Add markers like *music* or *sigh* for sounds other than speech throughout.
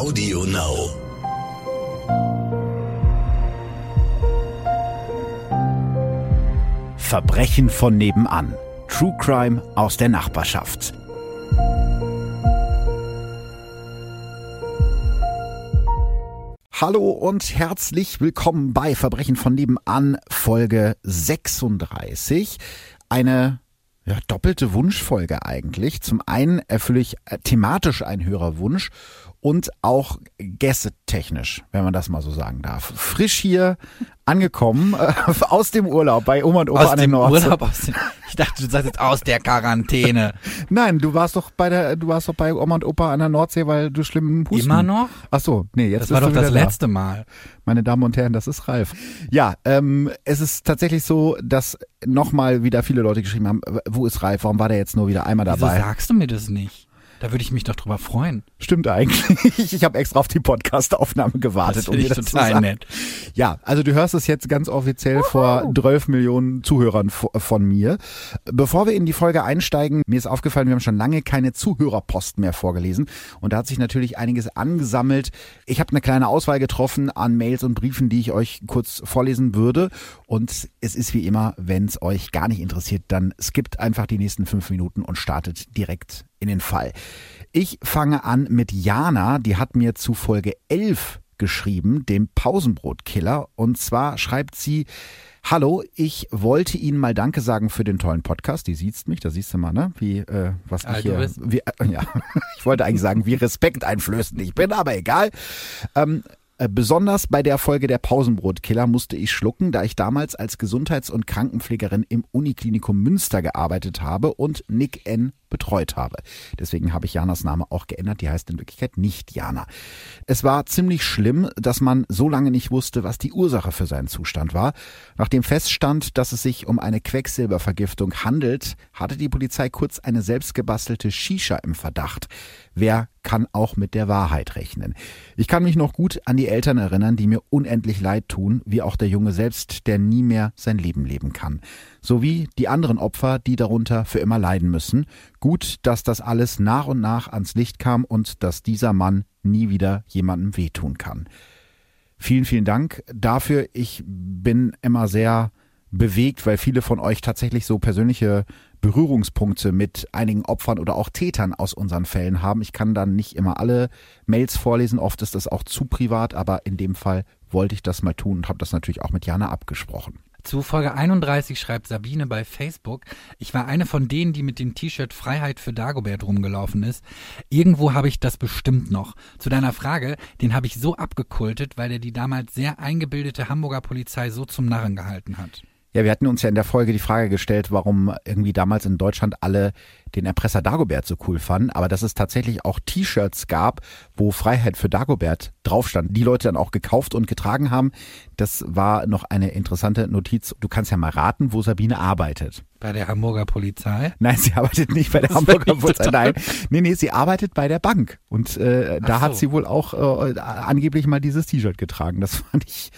Audio Now. Verbrechen von nebenan. True Crime aus der Nachbarschaft. Hallo und herzlich willkommen bei Verbrechen von nebenan Folge 36. Eine ja, doppelte Wunschfolge eigentlich. Zum einen erfülle ich äh, thematisch einen Hörerwunsch und auch gästetechnisch, wenn man das mal so sagen darf. Frisch hier angekommen *laughs* äh, aus dem Urlaub bei Oma und Opa aus an der dem Nordsee. Urlaub, aus dem, ich dachte, du sagst jetzt aus der Quarantäne. *laughs* Nein, du warst doch bei der, du warst doch bei Oma und Opa an der Nordsee, weil du schlimmen Husten. Immer noch? Ach so, nee, jetzt Das war doch das wieder da. letzte Mal. Meine Damen und Herren, das ist Ralf. Ja, ähm, es ist tatsächlich so, dass nochmal wieder viele Leute geschrieben haben, wo ist Ralf? Warum war der jetzt nur wieder einmal Wieso dabei? sagst du mir das nicht? Da würde ich mich doch drüber freuen. Stimmt eigentlich. *laughs* Ich habe extra auf die Podcast-Aufnahme gewartet, Das um dir das zu total sagen. nett. Ja, also du hörst es jetzt ganz offiziell vor 12 Millionen Zuhörern vo- von mir. Bevor wir in die Folge einsteigen, mir ist aufgefallen, wir haben schon lange keine Zuhörerpost mehr vorgelesen und da hat sich natürlich einiges angesammelt. Ich habe eine kleine Auswahl getroffen an Mails und Briefen, die ich euch kurz vorlesen würde und es ist wie immer, wenn es euch gar nicht interessiert, dann skippt einfach die nächsten fünf Minuten und startet direkt in den Fall. Ich fange an mit Jana, die hat mir zu Folge 11 geschrieben, dem Pausenbrotkiller. Und zwar schreibt sie, Hallo, ich wollte Ihnen mal Danke sagen für den tollen Podcast. Die siehst mich, da siehst du mal, ne? Wie, äh, was Alt du hier, wie, äh, *laughs* ja, ich wollte eigentlich sagen, wie respekteinflößend ich bin, aber egal. Ähm, äh, Besonders bei der Folge der Pausenbrotkiller musste ich schlucken, da ich damals als Gesundheits- und Krankenpflegerin im Uniklinikum Münster gearbeitet habe und Nick N. betreut habe. Deswegen habe ich Janas Name auch geändert. Die heißt in Wirklichkeit nicht Jana. Es war ziemlich schlimm, dass man so lange nicht wusste, was die Ursache für seinen Zustand war. Nachdem feststand, dass es sich um eine Quecksilbervergiftung handelt, hatte die Polizei kurz eine selbstgebastelte Shisha im Verdacht. Wer kann auch mit der Wahrheit rechnen? Ich kann mich noch gut an die Eltern erinnern, die mir unendlich leid tun, wie auch der Junge selbst, der nie mehr sein Leben leben kann. Sowie die anderen Opfer, die darunter für immer leiden müssen. Gut, dass das alles nach und nach ans Licht kam und dass dieser Mann nie wieder jemandem wehtun kann. Vielen, vielen Dank dafür. Ich bin immer sehr bewegt, weil viele von euch tatsächlich so persönliche Berührungspunkte mit einigen Opfern oder auch Tätern aus unseren Fällen haben. Ich kann dann nicht immer alle Mails vorlesen, oft ist das auch zu privat, aber in dem Fall wollte ich das mal tun und habe das natürlich auch mit Jana abgesprochen. Zu Folge 31 schreibt Sabine bei Facebook, ich war eine von denen, die mit dem T-Shirt Freiheit für Dagobert rumgelaufen ist. Irgendwo habe ich das bestimmt noch. Zu deiner Frage, den habe ich so abgekultet, weil er die damals sehr eingebildete Hamburger Polizei so zum Narren gehalten hat. Ja, wir hatten uns ja in der Folge die Frage gestellt, warum irgendwie damals in Deutschland alle den Erpresser Dagobert so cool fanden, aber dass es tatsächlich auch T-Shirts gab, wo Freiheit für Dagobert drauf stand, die Leute dann auch gekauft und getragen haben, das war noch eine interessante Notiz. Du kannst ja mal raten, wo Sabine arbeitet. Bei der Hamburger Polizei. Nein, sie arbeitet nicht bei der Das Hamburger Polizei. Nein, nee, nee, sie arbeitet bei der Bank. Und äh, da Ach hat so. sie wohl auch äh, angeblich mal dieses T-Shirt getragen. Das *laughs* fand ich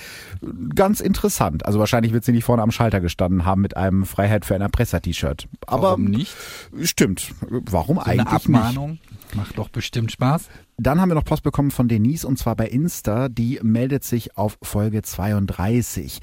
ganz interessant. Also wahrscheinlich wird sie nicht vorne am Schalter gestanden haben mit einem Freiheit für ein Erpresser-T-Shirt. Aber Warum nicht? stimmt. Warum So eine eigentlich nicht? Macht doch bestimmt Spaß. Dann haben wir noch Post bekommen von Denise und zwar bei Insta. Die meldet sich auf Folge 32.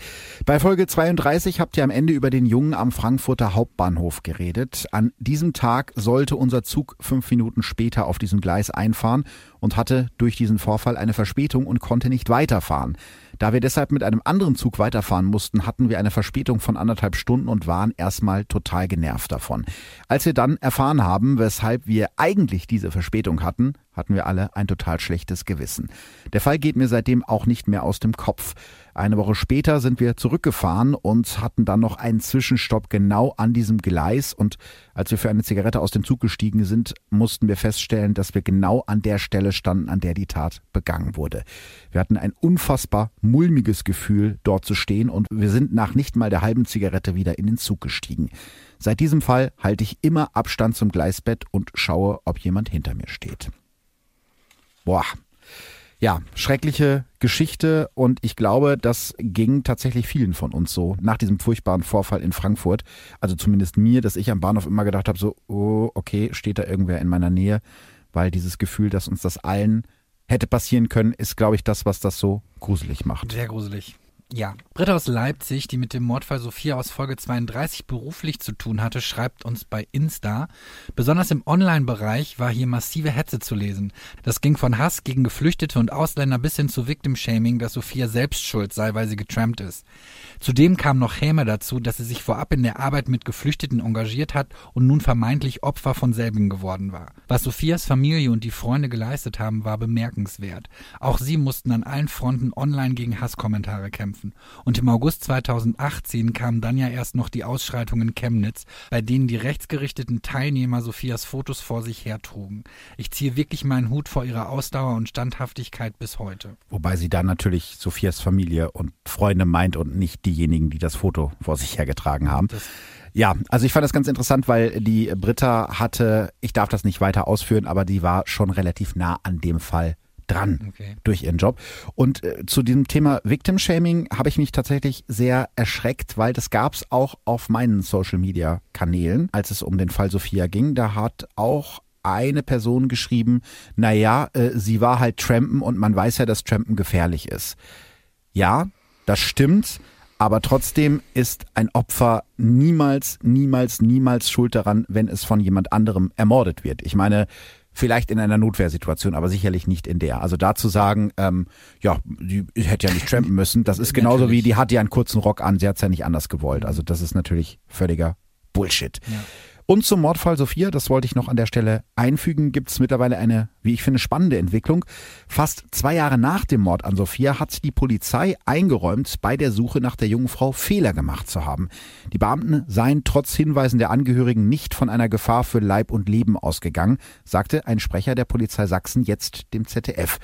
Bei Folge 32 habt ihr am Ende über den Jungen am Frankfurter Hauptbahnhof geredet. An diesem Tag sollte unser Zug fünf Minuten später auf diesem Gleis einfahren und hatte durch diesen Vorfall eine Verspätung und konnte nicht weiterfahren. Da wir deshalb mit einem anderen Zug weiterfahren mussten, hatten wir eine Verspätung von anderthalb Stunden und waren erstmal total genervt davon. Als wir dann erfahren haben, weshalb wir eigentlich diese Verspätung hatten, hatten wir alle ein total schlechtes Gewissen. Der Fall geht mir seitdem auch nicht mehr aus dem Kopf. Eine Woche später sind wir zurückgefahren und hatten dann noch einen Zwischenstopp genau an diesem Gleis und als wir für eine Zigarette aus dem Zug gestiegen sind, mussten wir feststellen, dass wir genau an der Stelle standen, an der die Tat begangen wurde. Wir hatten ein unfassbar mulmiges Gefühl, dort zu stehen und wir sind nach nicht mal der halben Zigarette wieder in den Zug gestiegen. Seit diesem Fall halte ich immer Abstand zum Gleisbett und schaue, ob jemand hinter mir steht. Boah. Ja, schreckliche Geschichte und ich glaube, das ging tatsächlich vielen von uns so nach diesem furchtbaren Vorfall in Frankfurt. Also zumindest mir, dass ich am Bahnhof immer gedacht habe, so, oh, okay, steht da irgendwer in meiner Nähe, weil dieses Gefühl, dass uns das allen hätte passieren können, ist, glaube ich, das, was das so gruselig macht. Sehr gruselig. Ja, Britta aus Leipzig, die mit dem Mordfall Sophia aus Folge 32 beruflich zu tun hatte, schreibt uns bei Insta. Besonders im Online-Bereich war hier massive Hetze zu lesen. Das ging von Hass gegen Geflüchtete und Ausländer bis hin zu Victim-Shaming, dass Sophia selbst schuld sei, weil sie getrampt ist. Zudem kam noch Häme dazu, dass sie sich vorab in der Arbeit mit Geflüchteten engagiert hat und nun vermeintlich Opfer von selben geworden war. Was Sophias Familie und die Freunde geleistet haben, war bemerkenswert. Auch sie mussten an allen Fronten online gegen Hasskommentare kämpfen kämpfen. Und im August 2018 kamen dann ja erst noch die Ausschreitungen in Chemnitz, bei denen die rechtsgerichteten Teilnehmer Sophias Fotos vor sich hertrugen. Ich ziehe wirklich meinen Hut vor ihrer Ausdauer und Standhaftigkeit bis heute. Wobei sie dann natürlich Sophias Familie und Freunde meint und nicht diejenigen, die das Foto vor sich hergetragen haben. Das ja, also ich fand das ganz interessant, weil die Britta hatte, ich darf das nicht weiter ausführen, aber die war schon relativ nah an dem Fall dran okay. durch ihren Job. Und äh, zu diesem Thema Victim Shaming habe ich mich tatsächlich sehr erschreckt, weil das gab es auch auf meinen Social Media Kanälen, als es um den Fall Sophia ging. Da hat auch eine Person geschrieben, naja, äh, sie war halt Trampen und man weiß ja, dass Trampen gefährlich ist. Ja, das stimmt. Aber trotzdem ist ein Opfer niemals, niemals, niemals schuld daran, wenn es von jemand anderem ermordet wird. Ich meine, Vielleicht in einer Notwehrsituation, aber sicherlich nicht in der. Also da zu sagen, ähm, ja, die hätte ja nicht trampen müssen, das ist genauso natürlich. wie, die hat ja einen kurzen Rock an, sie hat es ja nicht anders gewollt. Also das ist natürlich völliger Bullshit. Ja. Und zum Mordfall Sophia, das wollte ich noch an der Stelle einfügen, gibt es mittlerweile eine, wie ich finde, spannende Entwicklung. Fast zwei Jahre nach dem Mord an Sophia hat die Polizei eingeräumt, bei der Suche nach der jungen Frau Fehler gemacht zu haben. Die Beamten seien trotz Hinweisen der Angehörigen nicht von einer Gefahr für Leib und Leben ausgegangen, sagte ein Sprecher der Polizei Sachsen jetzt dem ZDF.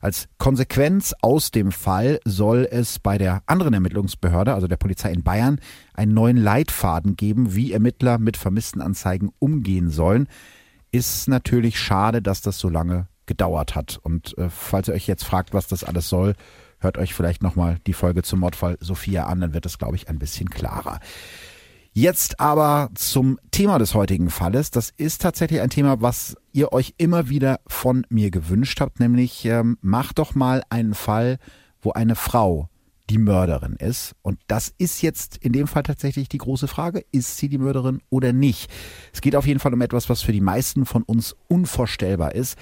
Als Konsequenz aus dem Fall soll es bei der anderen Ermittlungsbehörde, also der Polizei in Bayern, einen neuen Leitfaden geben, wie Ermittler mit vermissten Anzeigen umgehen sollen. Ist natürlich schade, dass das so lange gedauert hat. Und äh, falls ihr euch jetzt fragt, was das alles soll, hört euch vielleicht nochmal die Folge zum Mordfall Sophia an, dann wird es, glaube ich, ein bisschen klarer. Jetzt aber zum Thema des heutigen Falles. Das ist tatsächlich ein Thema, was ihr euch immer wieder von mir gewünscht habt, nämlich ähm, macht doch mal einen Fall, wo eine Frau die Mörderin ist. Und das ist jetzt in dem Fall tatsächlich die große Frage, ist sie die Mörderin oder nicht? Es geht auf jeden Fall um etwas, was für die meisten von uns unvorstellbar ist.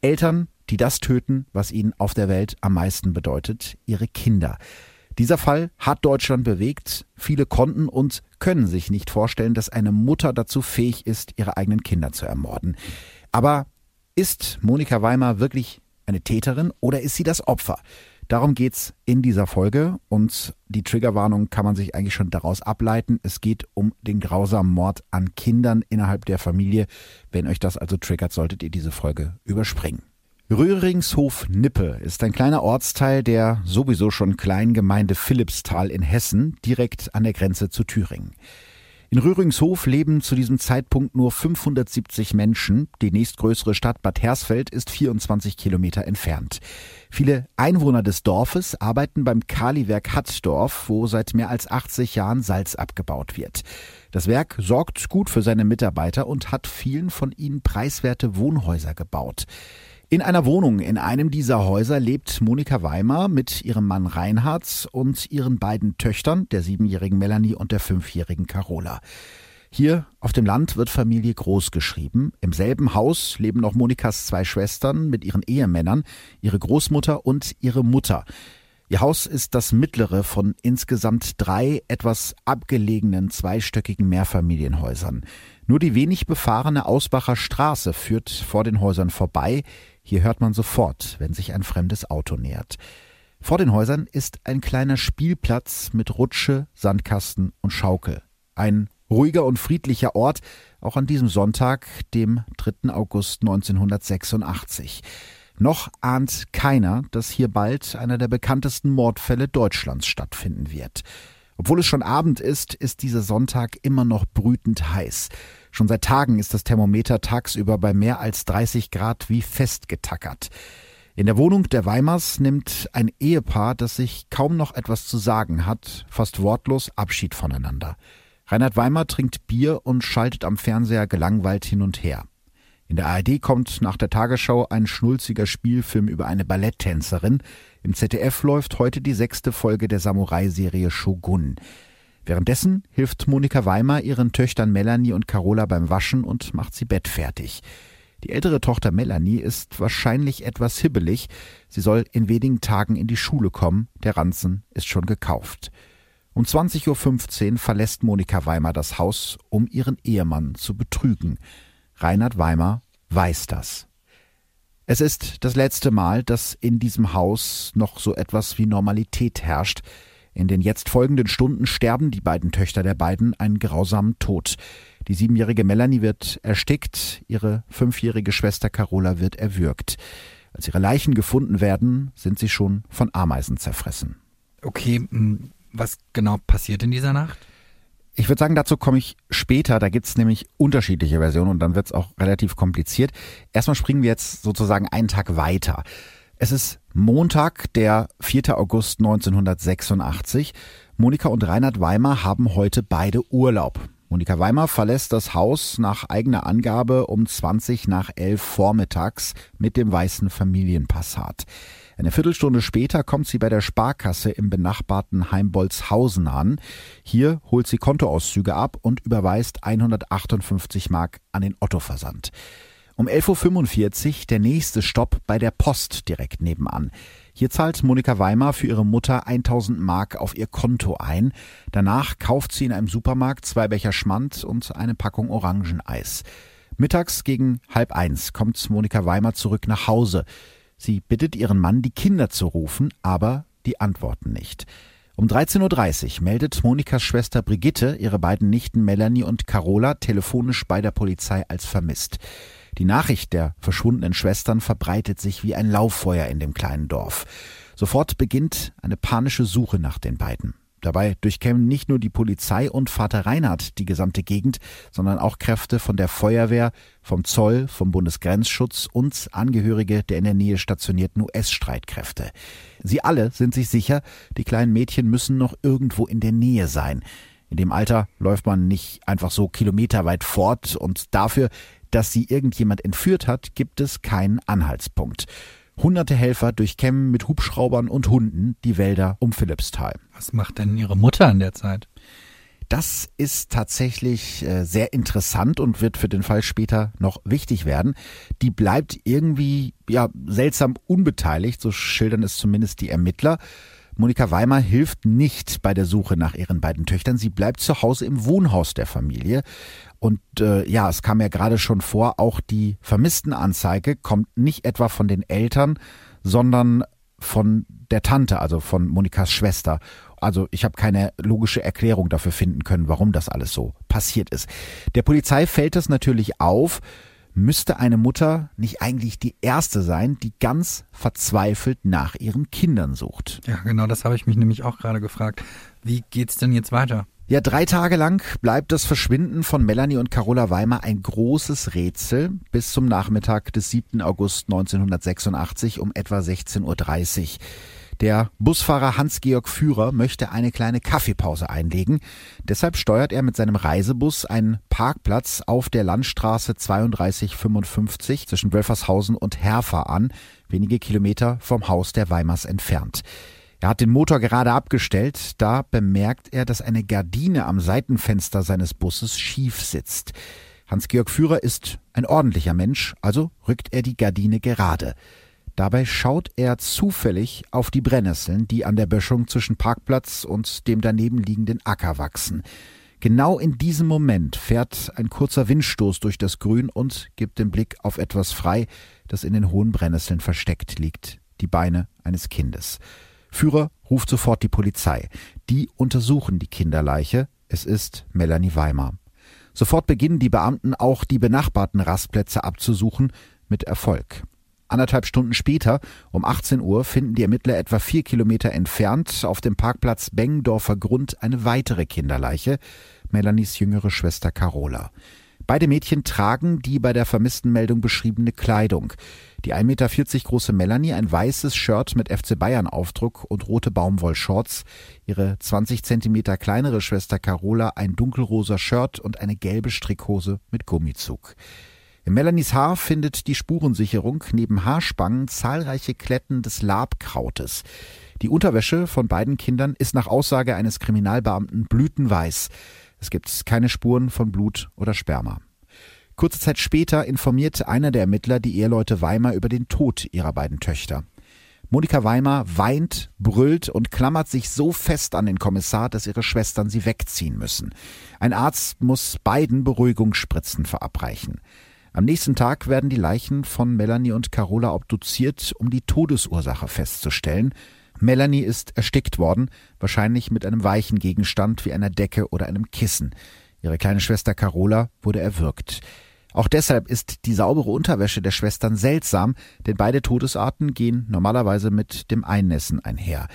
Eltern, die das töten, was ihnen auf der Welt am meisten bedeutet, ihre Kinder. Dieser Fall hat Deutschland bewegt. Viele konnten und können sich nicht vorstellen, dass eine Mutter dazu fähig ist, ihre eigenen Kinder zu ermorden. Aber ist Monika Weimer wirklich eine Täterin oder ist sie das Opfer? Darum geht's in dieser Folge und die Triggerwarnung kann man sich eigentlich schon daraus ableiten. Es geht um den grausamen Mord an Kindern innerhalb der Familie. Wenn euch das also triggert, solltet ihr diese Folge überspringen. Röhringshof-Nippe ist ein kleiner Ortsteil der sowieso schon kleinen Gemeinde Philippsthal in Hessen, direkt an der Grenze zu Thüringen. In Röhringshof leben zu diesem Zeitpunkt nur 570 Menschen. Die nächstgrößere Stadt Bad Hersfeld ist 24 Kilometer entfernt. Viele Einwohner des Dorfes arbeiten beim Kaliwerk Hatzdorf, wo seit mehr als 80 Jahren Salz abgebaut wird. Das Werk sorgt gut für seine Mitarbeiter und hat vielen von ihnen preiswerte Wohnhäuser gebaut. In einer Wohnung in einem dieser Häuser lebt Monika Weimer mit ihrem Mann Reinhard und ihren beiden Töchtern, der siebenjährigen Melanie und der fünfjährigen Carola. Hier auf dem Land wird Familie groß geschrieben. Im selben Haus leben noch Monikas zwei Schwestern mit ihren Ehemännern, ihre Großmutter und ihre Mutter. Ihr Haus ist das mittlere von insgesamt drei etwas abgelegenen zweistöckigen Mehrfamilienhäusern. Nur die wenig befahrene Ausbacher Straße führt vor den Häusern vorbei. Hier hört man sofort, wenn sich ein fremdes Auto nähert. Vor den Häusern ist ein kleiner Spielplatz mit Rutsche, Sandkasten und Schaukel. Ein ruhiger und friedlicher Ort, auch an diesem Sonntag, dem 3. August 1986. Noch ahnt keiner, dass hier bald einer der bekanntesten Mordfälle Deutschlands stattfinden wird. Obwohl es schon Abend ist, ist dieser Sonntag immer noch brütend heiß. Schon seit Tagen ist das Thermometer tagsüber bei mehr als 30 Grad wie festgetackert. In der Wohnung der Weimars nimmt ein Ehepaar, das sich kaum noch etwas zu sagen hat, fast wortlos Abschied voneinander. Reinhard Weimar trinkt Bier und schaltet am Fernseher gelangweilt hin und her. In der ARD kommt nach der Tagesschau ein schnulziger Spielfilm über eine Balletttänzerin. Im ZDF läuft heute die sechste Folge der Samurai-Serie Shogun. Währenddessen hilft Monika Weimer ihren Töchtern Melanie und Carola beim Waschen und macht sie bettfertig. Die ältere Tochter Melanie ist wahrscheinlich etwas hibbelig. Sie soll in wenigen Tagen in die Schule kommen. Der Ranzen ist schon gekauft. Um 20.15 Uhr verlässt Monika Weimer das Haus, um ihren Ehemann zu betrügen. Reinhard Weimer weiß das. Es ist das letzte Mal, dass in diesem Haus noch so etwas wie Normalität herrscht. In den jetzt folgenden Stunden sterben die beiden Töchter der beiden einen grausamen Tod. Die siebenjährige Melanie wird erstickt, ihre fünfjährige Schwester Carola wird erwürgt. Als ihre Leichen gefunden werden, sind sie schon von Ameisen zerfressen. Okay, was genau passiert in dieser Nacht? Ich würde sagen, dazu komme ich später. Da gibt's nämlich unterschiedliche Versionen und dann wird's auch relativ kompliziert. Erstmal springen wir jetzt sozusagen einen Tag weiter. Es ist Montag, der 4. August 1986. Monika und Reinhard Weimar haben heute beide Urlaub. Monika Weimar verlässt das Haus nach eigener Angabe um 20 nach 11 vormittags mit dem weißen Familienpassat. Eine Viertelstunde später kommt sie bei der Sparkasse im benachbarten Heimbolzhausen an. Hier holt sie Kontoauszüge ab und überweist 158 Mark an den Otto-Versand. Um 11.45 Uhr der nächste Stopp bei der Post direkt nebenan. Hier zahlt Monika Weimar für ihre Mutter 1000 Mark auf ihr Konto ein. Danach kauft sie in einem Supermarkt zwei Becher Schmand und eine Packung Orangeneis. Mittags gegen halb eins kommt Monika Weimar zurück nach Hause. Sie bittet ihren Mann, die Kinder zu rufen, aber die antworten nicht. Um 13.30 Uhr meldet Monikas Schwester Brigitte ihre beiden Nichten Melanie und Carola telefonisch bei der Polizei als vermisst. Die Nachricht der verschwundenen Schwestern verbreitet sich wie ein Lauffeuer in dem kleinen Dorf. Sofort beginnt eine panische Suche nach den beiden. Dabei durchkämen nicht nur die Polizei und Vater Reinhard die gesamte Gegend, sondern auch Kräfte von der Feuerwehr, vom Zoll, vom Bundesgrenzschutz und Angehörige der in der Nähe stationierten US-Streitkräfte. Sie alle sind sich sicher, die kleinen Mädchen müssen noch irgendwo in der Nähe sein. In dem Alter läuft man nicht einfach so kilometerweit fort und dafür dass sie irgendjemand entführt hat, gibt es keinen Anhaltspunkt. Hunderte Helfer durchkämmen mit Hubschraubern und Hunden die Wälder um Philippsthal. Was macht denn Ihre Mutter in der Zeit? Das ist tatsächlich äh, sehr interessant und wird für den Fall später noch wichtig werden. Die bleibt irgendwie ja seltsam unbeteiligt, so schildern es zumindest die Ermittler. Monika Weimar hilft nicht bei der Suche nach ihren beiden Töchtern. Sie bleibt zu Hause im Wohnhaus der Familie. Und äh, ja, es kam ja gerade schon vor, auch die Vermisstenanzeige kommt nicht etwa von den Eltern, sondern von der Tante, also von Monikas Schwester. Also ich habe keine logische Erklärung dafür finden können, warum das alles so passiert ist. Der Polizei fällt es natürlich auf, müsste eine Mutter nicht eigentlich die erste sein, die ganz verzweifelt nach ihren Kindern sucht? Ja, genau, das habe ich mich nämlich auch gerade gefragt. Wie geht's denn jetzt weiter? Ja, drei Tage lang bleibt das Verschwinden von Melanie und Carola Weimer ein großes Rätsel bis zum Nachmittag des 7. August 1986 um etwa 16.30 Uhr. Der Busfahrer Hans-Georg Führer möchte eine kleine Kaffeepause einlegen. Deshalb steuert er mit seinem Reisebus einen Parkplatz auf der Landstraße 3255 zwischen Wölfershausen und Herfer an, wenige Kilometer vom Haus der Weimers entfernt. Er hat den Motor gerade abgestellt, da bemerkt er, dass eine Gardine am Seitenfenster seines Busses schief sitzt. Hans-Georg Führer ist ein ordentlicher Mensch, also rückt er die Gardine gerade. Dabei schaut er zufällig auf die Brennnesseln, die an der Böschung zwischen Parkplatz und dem daneben liegenden Acker wachsen. Genau in diesem Moment fährt ein kurzer Windstoß durch das Grün und gibt den Blick auf etwas frei, das in den hohen Brennnesseln versteckt liegt. Die Beine eines Kindes. Führer ruft sofort die Polizei. Die untersuchen die Kinderleiche. Es ist Melanie Weimar. Sofort beginnen die Beamten auch die benachbarten Rastplätze abzusuchen, mit Erfolg. Anderthalb Stunden später, um 18 Uhr, finden die Ermittler etwa vier Kilometer entfernt auf dem Parkplatz Bengendorfer Grund eine weitere Kinderleiche, Melanies jüngere Schwester Carola. Beide Mädchen tragen die bei der Vermisstenmeldung beschriebene Kleidung. Die 1,40 Meter große Melanie ein weißes Shirt mit FC Bayern Aufdruck und rote Baumwollshorts, ihre 20 Zentimeter kleinere Schwester Carola ein dunkelrosa Shirt und eine gelbe Strickhose mit Gummizug. In Melanies Haar findet die Spurensicherung neben Haarspangen zahlreiche Kletten des Labkrautes. Die Unterwäsche von beiden Kindern ist nach Aussage eines Kriminalbeamten blütenweiß. Es gibt keine Spuren von Blut oder Sperma. Kurze Zeit später informiert einer der Ermittler die Eheleute Weimar über den Tod ihrer beiden Töchter. Monika Weimar weint, brüllt und klammert sich so fest an den Kommissar, dass ihre Schwestern sie wegziehen müssen. Ein Arzt muss beiden Beruhigungsspritzen verabreichen. Am nächsten Tag werden die Leichen von Melanie und Carola obduziert, um die Todesursache festzustellen. Melanie ist erstickt worden, wahrscheinlich mit einem weichen Gegenstand wie einer Decke oder einem Kissen. Ihre kleine Schwester Carola wurde erwürgt. Auch deshalb ist die saubere Unterwäsche der Schwestern seltsam, denn beide Todesarten gehen normalerweise mit dem Einnässen einher.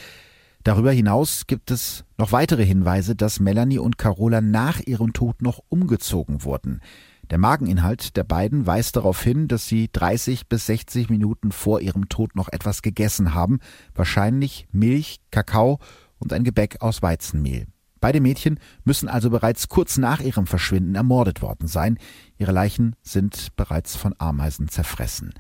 Darüber hinaus gibt es noch weitere Hinweise, dass Melanie und Carola nach ihrem Tod noch umgezogen wurden. Der Mageninhalt der beiden weist darauf hin, dass sie 30 bis 60 Minuten vor ihrem Tod noch etwas gegessen haben, wahrscheinlich Milch, Kakao und ein Gebäck aus Weizenmehl. Beide Mädchen müssen also bereits kurz nach ihrem Verschwinden ermordet worden sein. Ihre Leichen sind bereits von Ameisen zerfressen.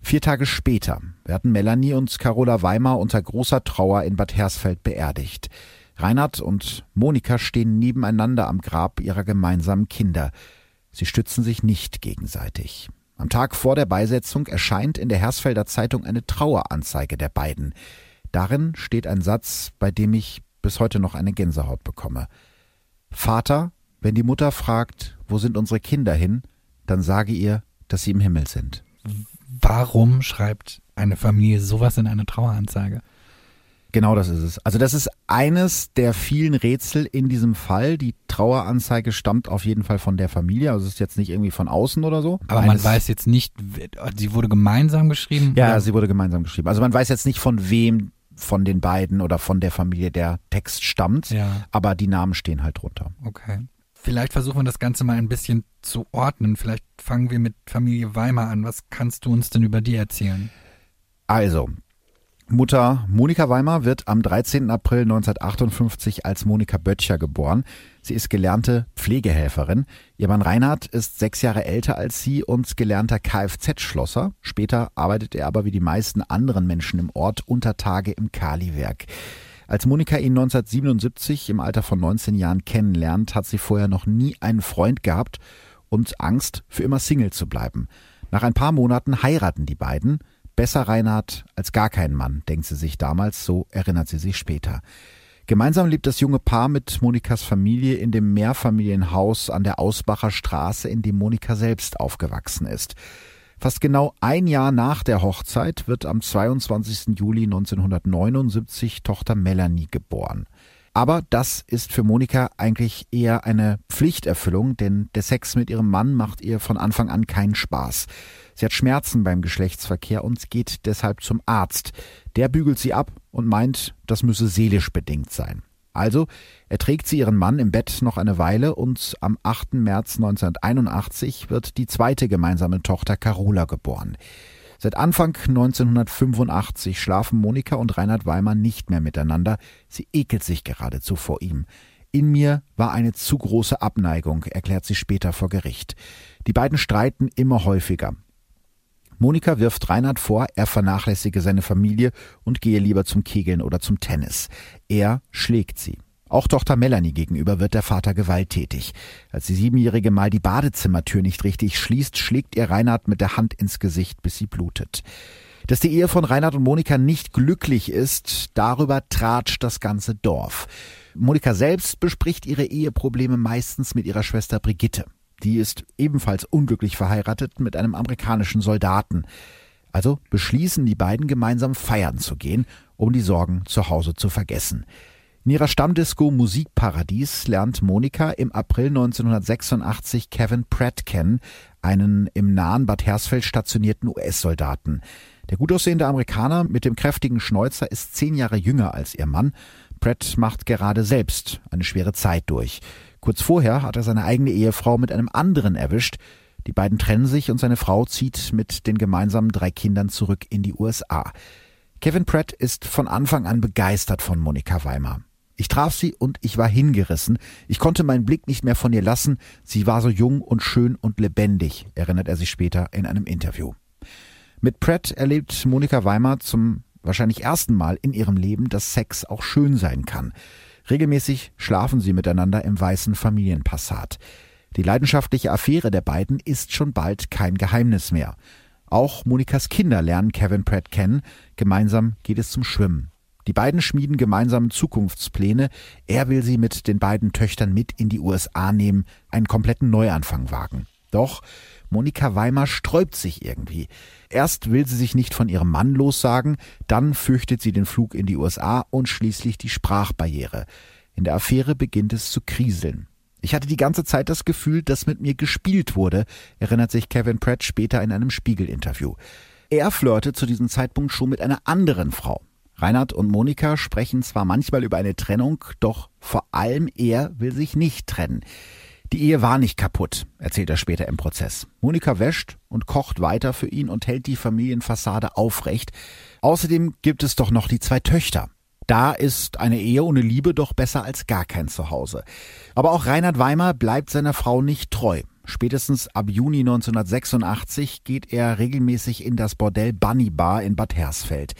Vier Tage später werden Melanie und Carola Weimar unter großer Trauer in Bad Hersfeld beerdigt. Reinhard und Monika stehen nebeneinander am Grab ihrer gemeinsamen Kinder. Sie stützen sich nicht gegenseitig. Am Tag vor der Beisetzung erscheint in der Hersfelder Zeitung eine Traueranzeige der beiden. Darin steht ein Satz, bei dem ich bis heute noch eine Gänsehaut bekomme. Vater, wenn die Mutter fragt, wo sind unsere Kinder hin, dann sage ihr, dass sie im Himmel sind. Warum schreibt eine Familie sowas in eine Traueranzeige? Genau das ist es. Also das ist eines der vielen Rätsel in diesem Fall. Die Traueranzeige stammt auf jeden Fall von der Familie. Also es ist jetzt nicht irgendwie von außen oder so. Aber man weiß jetzt nicht, sie wurde gemeinsam geschrieben? Ja, oder? sie wurde gemeinsam geschrieben. Also man weiß jetzt nicht, von wem von den beiden oder von der Familie der Text stammt. Ja. Aber die Namen stehen halt drunter. Okay. Vielleicht versuchen wir das Ganze mal ein bisschen zu ordnen. Vielleicht fangen wir mit Familie Weimar an. Was kannst du uns denn über die erzählen? Also, Mutter Monika Weimar wird am 13. April 1958 als Monika Böttcher geboren. Sie ist gelernte Pflegehelferin. Ihr Mann Reinhard ist sechs Jahre älter als sie und gelernter Kfz-Schlosser. Später arbeitet er aber wie die meisten anderen Menschen im Ort unter Tage im Kaliwerk. Als Monika ihn 1977 im Alter von 19 Jahren kennenlernt, hat sie vorher noch nie einen Freund gehabt und Angst, für immer Single zu bleiben. Nach ein paar Monaten heiraten die beiden. Besser Reinhard als gar kein Mann, denkt sie sich damals, so erinnert sie sich später. Gemeinsam lebt das junge Paar mit Monikas Familie in dem Mehrfamilienhaus an der Ausbacher Straße, in dem Monika selbst aufgewachsen ist. Fast genau ein Jahr nach der Hochzeit wird am 22. Juli 1979 Tochter Melanie geboren. Aber das ist für Monika eigentlich eher eine Pflichterfüllung, denn der Sex mit ihrem Mann macht ihr von Anfang an keinen Spaß. Sie hat Schmerzen beim Geschlechtsverkehr und geht deshalb zum Arzt. Der bügelt sie ab und meint, das müsse seelisch bedingt sein. Also erträgt sie ihren Mann im Bett noch eine Weile und am 8. März 1981 wird die zweite gemeinsame Tochter Carola geboren. Seit Anfang 1985 schlafen Monika und Reinhard Weimar nicht mehr miteinander. Sie ekelt sich geradezu vor ihm. In mir war eine zu große Abneigung, erklärt sie später vor Gericht. Die beiden streiten immer häufiger. Monika wirft Reinhard vor, er vernachlässige seine Familie und gehe lieber zum Kegeln oder zum Tennis. Er schlägt sie. Auch Tochter Melanie gegenüber wird der Vater gewalttätig. Als die Siebenjährige mal die Badezimmertür nicht richtig schließt, schlägt ihr Reinhard mit der Hand ins Gesicht, bis sie blutet. Dass die Ehe von Reinhard und Monika nicht glücklich ist, darüber tratscht das ganze Dorf. Monika selbst bespricht ihre Eheprobleme meistens mit ihrer Schwester Brigitte. Die ist ebenfalls unglücklich verheiratet mit einem amerikanischen Soldaten. Also beschließen die beiden gemeinsam feiern zu gehen, um die Sorgen zu Hause zu vergessen. In ihrer Stammdisco Musikparadies lernt Monika im April 1986 Kevin Pratt kennen, einen im nahen Bad Hersfeld stationierten US-Soldaten. Der gut aussehende Amerikaner mit dem kräftigen Schnäuzer ist zehn Jahre jünger als ihr Mann. Pratt macht gerade selbst eine schwere Zeit durch. Kurz vorher hat er seine eigene Ehefrau mit einem anderen erwischt. Die beiden trennen sich und seine Frau zieht mit den gemeinsamen drei Kindern zurück in die USA. Kevin Pratt ist von Anfang an begeistert von Monika Weimar. Ich traf sie und ich war hingerissen. Ich konnte meinen Blick nicht mehr von ihr lassen. Sie war so jung und schön und lebendig, erinnert er sich später in einem Interview. Mit Pratt erlebt Monika Weimar zum wahrscheinlich ersten Mal in ihrem Leben, dass Sex auch schön sein kann. Regelmäßig schlafen sie miteinander im weißen Familienpassat. Die leidenschaftliche Affäre der beiden ist schon bald kein Geheimnis mehr. Auch Monikas Kinder lernen Kevin Pratt kennen. Gemeinsam geht es zum Schwimmen. Die beiden schmieden gemeinsam Zukunftspläne. Er will sie mit den beiden Töchtern mit in die USA nehmen, einen kompletten Neuanfang wagen. Doch Monika Weimar sträubt sich irgendwie. Erst will sie sich nicht von ihrem Mann lossagen, dann fürchtet sie den Flug in die USA und schließlich die Sprachbarriere. In der Affäre beginnt es zu kriseln. Ich hatte die ganze Zeit das Gefühl, dass mit mir gespielt wurde, erinnert sich Kevin Pratt später in einem Spiegel-Interview. Er flirte zu diesem Zeitpunkt schon mit einer anderen Frau. Reinhard und Monika sprechen zwar manchmal über eine Trennung, doch vor allem er will sich nicht trennen. Die Ehe war nicht kaputt, erzählt er später im Prozess. Monika wäscht und kocht weiter für ihn und hält die Familienfassade aufrecht. Außerdem gibt es doch noch die zwei Töchter. Da ist eine Ehe ohne Liebe doch besser als gar kein Zuhause. Aber auch Reinhard Weimer bleibt seiner Frau nicht treu. Spätestens ab Juni 1986 geht er regelmäßig in das Bordell Bunny Bar in Bad Hersfeld.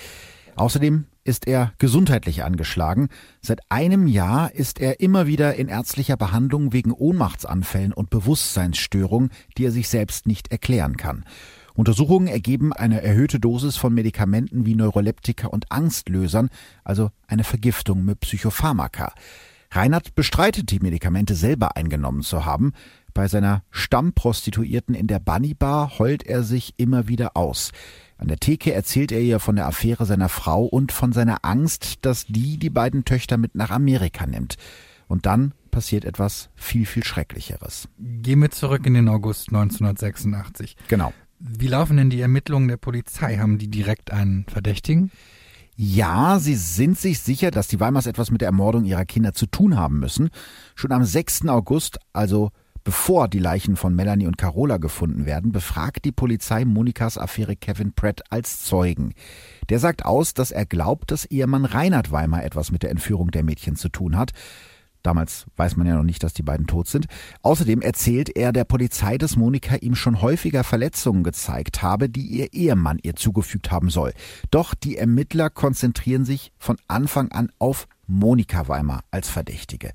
Außerdem ist er gesundheitlich angeschlagen. Seit einem Jahr ist er immer wieder in ärztlicher Behandlung wegen Ohnmachtsanfällen und Bewusstseinsstörungen, die er sich selbst nicht erklären kann. Untersuchungen ergeben eine erhöhte Dosis von Medikamenten wie Neuroleptika und Angstlösern, also eine Vergiftung mit Psychopharmaka. Reinhard bestreitet die Medikamente selber eingenommen zu haben. Bei seiner Stammprostituierten in der Bunny Bar heult er sich immer wieder aus. An der Theke erzählt er ihr von der Affäre seiner Frau und von seiner Angst, dass die die beiden Töchter mit nach Amerika nimmt. Und dann passiert etwas viel, viel Schrecklicheres. Gehen wir zurück in den August 1986. Genau. Wie laufen denn die Ermittlungen der Polizei? Haben die direkt einen Verdächtigen? Ja, sie sind sich sicher, dass die Weimars etwas mit der Ermordung ihrer Kinder zu tun haben müssen. Schon am 6. August, also Bevor die Leichen von Melanie und Carola gefunden werden, befragt die Polizei Monikas Affäre Kevin Pratt als Zeugen. Der sagt aus, dass er glaubt, dass Ehemann Reinhard Weimar etwas mit der Entführung der Mädchen zu tun hat. Damals weiß man ja noch nicht, dass die beiden tot sind. Außerdem erzählt er der Polizei, dass Monika ihm schon häufiger Verletzungen gezeigt habe, die ihr Ehemann ihr zugefügt haben soll. Doch die Ermittler konzentrieren sich von Anfang an auf Monika Weimar als Verdächtige.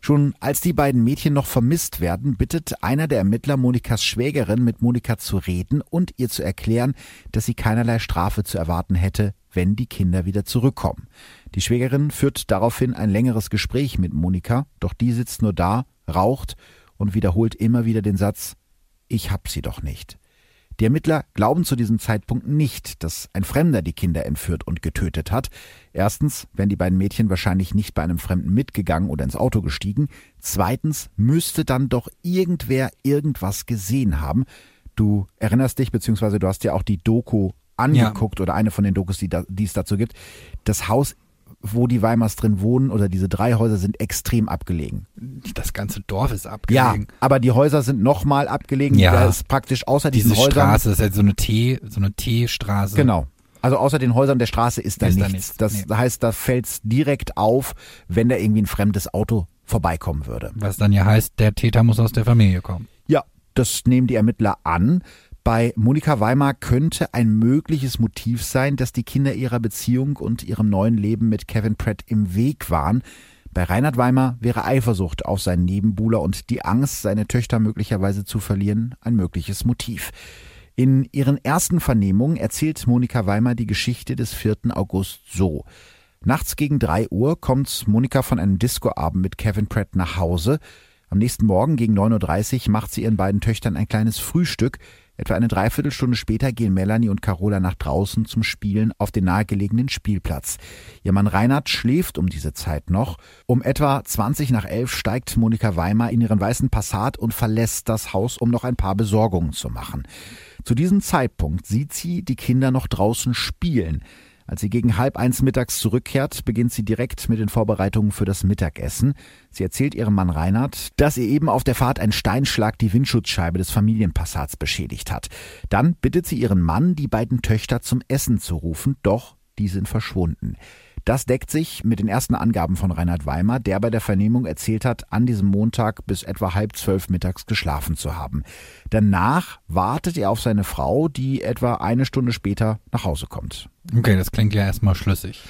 Schon als die beiden Mädchen noch vermisst werden, bittet einer der Ermittler Monikas Schwägerin, mit Monika zu reden und ihr zu erklären, dass sie keinerlei Strafe zu erwarten hätte, wenn die Kinder wieder zurückkommen. Die Schwägerin führt daraufhin ein längeres Gespräch mit Monika, doch die sitzt nur da, raucht und wiederholt immer wieder den Satz Ich hab sie doch nicht. Die Ermittler glauben zu diesem Zeitpunkt nicht, dass ein Fremder die Kinder entführt und getötet hat. Erstens wären die beiden Mädchen wahrscheinlich nicht bei einem Fremden mitgegangen oder ins Auto gestiegen. Zweitens müsste dann doch irgendwer irgendwas gesehen haben. Du erinnerst dich, beziehungsweise du hast ja auch die Doku angeguckt ja. oder eine von den Dokus, die, da, die es dazu gibt. Das Haus wo die Weimars drin wohnen oder diese drei Häuser sind extrem abgelegen. Das ganze Dorf ist abgelegen. Ja, aber die Häuser sind nochmal abgelegen. Ja. Da ist praktisch außer Diese diesen Häusern. Straße das ist halt so eine T, so eine T-Straße. Genau. Also außer den Häusern der Straße ist da Ist da nichts. nichts, Das nee. heißt, da fällt's direkt auf, wenn da irgendwie ein fremdes Auto vorbeikommen würde. Was dann ja heißt, der Täter muss aus der Familie kommen. Ja, das nehmen die Ermittler an. Bei Monika Weimar könnte ein mögliches Motiv sein, dass die Kinder ihrer Beziehung und ihrem neuen Leben mit Kevin Pratt im Weg waren. Bei Reinhard Weimar wäre Eifersucht auf seinen Nebenbuhler und die Angst, seine Töchter möglicherweise zu verlieren, ein mögliches Motiv. In ihren ersten Vernehmungen erzählt Monika Weimar die Geschichte des 4. August so. Nachts gegen drei Uhr kommt Monika von einem Discoabend mit Kevin Pratt nach Hause. Am nächsten Morgen gegen 9.30 Uhr macht sie ihren beiden Töchtern ein kleines Frühstück. Etwa eine Dreiviertelstunde später gehen Melanie und Carola nach draußen zum Spielen auf den nahegelegenen Spielplatz. Ihr Mann Reinhard schläft um diese Zeit noch. Um etwa 20 nach 11 steigt Monika Weimar in ihren weißen Passat und verlässt das Haus, um noch ein paar Besorgungen zu machen. Zu diesem Zeitpunkt sieht sie die Kinder noch draußen spielen. Als sie gegen halb eins mittags zurückkehrt, beginnt sie direkt mit den Vorbereitungen für das Mittagessen. Sie erzählt ihrem Mann Reinhard, dass ihr eben auf der Fahrt ein Steinschlag die Windschutzscheibe des Familienpassats beschädigt hat. Dann bittet sie ihren Mann, die beiden Töchter zum Essen zu rufen, doch die sind verschwunden. Das deckt sich mit den ersten Angaben von Reinhard Weimer, der bei der Vernehmung erzählt hat, an diesem Montag bis etwa halb zwölf mittags geschlafen zu haben. Danach wartet er auf seine Frau, die etwa eine Stunde später nach Hause kommt. Okay, das klingt ja erstmal schlüssig.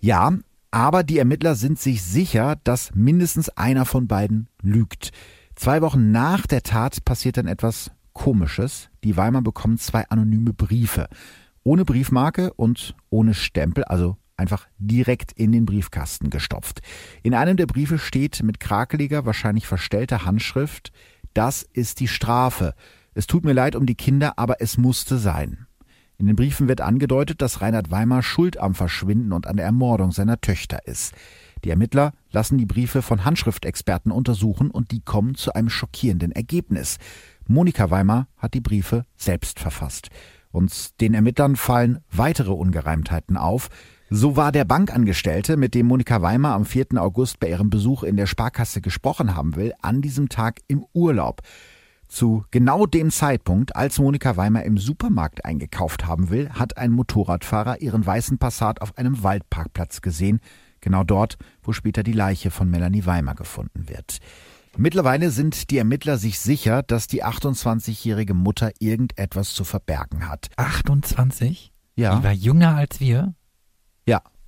Ja, aber die Ermittler sind sich sicher, dass mindestens einer von beiden lügt. Zwei Wochen nach der Tat passiert dann etwas Komisches. Die Weimar bekommen zwei anonyme Briefe. Ohne Briefmarke und ohne Stempel, also einfach direkt in den Briefkasten gestopft. In einem der Briefe steht mit krakeliger, wahrscheinlich verstellter Handschrift, das ist die Strafe. Es tut mir leid um die Kinder, aber es musste sein. In den Briefen wird angedeutet, dass Reinhard Weimar schuld am Verschwinden und an der Ermordung seiner Töchter ist. Die Ermittler lassen die Briefe von Handschriftexperten untersuchen und die kommen zu einem schockierenden Ergebnis. Monika Weimar hat die Briefe selbst verfasst. Und den Ermittlern fallen weitere Ungereimtheiten auf. So war der Bankangestellte, mit dem Monika Weimar am 4. August bei ihrem Besuch in der Sparkasse gesprochen haben will, an diesem Tag im Urlaub. Zu genau dem Zeitpunkt, als Monika Weimer im Supermarkt eingekauft haben will, hat ein Motorradfahrer ihren weißen Passat auf einem Waldparkplatz gesehen, genau dort, wo später die Leiche von Melanie Weimer gefunden wird. Mittlerweile sind die Ermittler sich sicher, dass die 28-jährige Mutter irgendetwas zu verbergen hat. 28? Ja. Die war jünger als wir?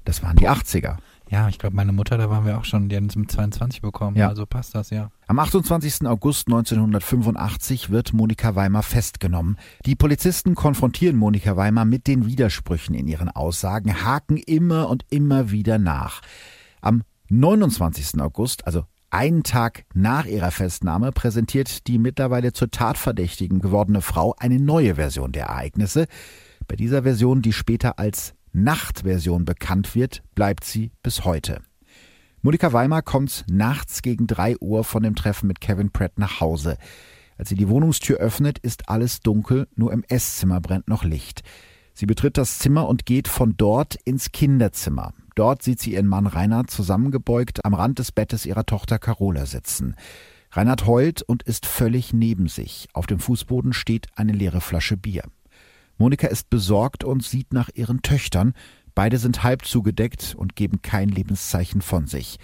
Das waren die 80er. Ja, ich glaube, meine Mutter, da waren wir auch schon, die haben es mit 22 bekommen. Ja. Also passt das, ja. Am 28. August 1985 wird Monika Weimer festgenommen. Die Polizisten konfrontieren Monika Weimer mit den Widersprüchen in ihren Aussagen, haken immer und immer wieder nach. Am 29. August, also einen Tag nach ihrer Festnahme, präsentiert die mittlerweile zur Tatverdächtigen gewordene Frau eine neue Version der Ereignisse. Bei dieser Version, die später als Nachtversion bekannt wird, bleibt sie bis heute. Monika Weimer kommt nachts gegen drei Uhr von dem Treffen mit Kevin Pratt nach Hause. Als sie die Wohnungstür öffnet, ist alles dunkel, nur im Esszimmer brennt noch Licht. Sie betritt das Zimmer und geht von dort ins Kinderzimmer. Dort sieht sie ihren Mann Reinhard zusammengebeugt am Rand des Bettes ihrer Tochter Carola sitzen. Reinhard heult und ist völlig neben sich. Auf dem Fußboden steht eine leere Flasche Bier. Monika ist besorgt und sieht nach ihren Töchtern. Beide sind halb zugedeckt und geben kein Lebenszeichen von sich.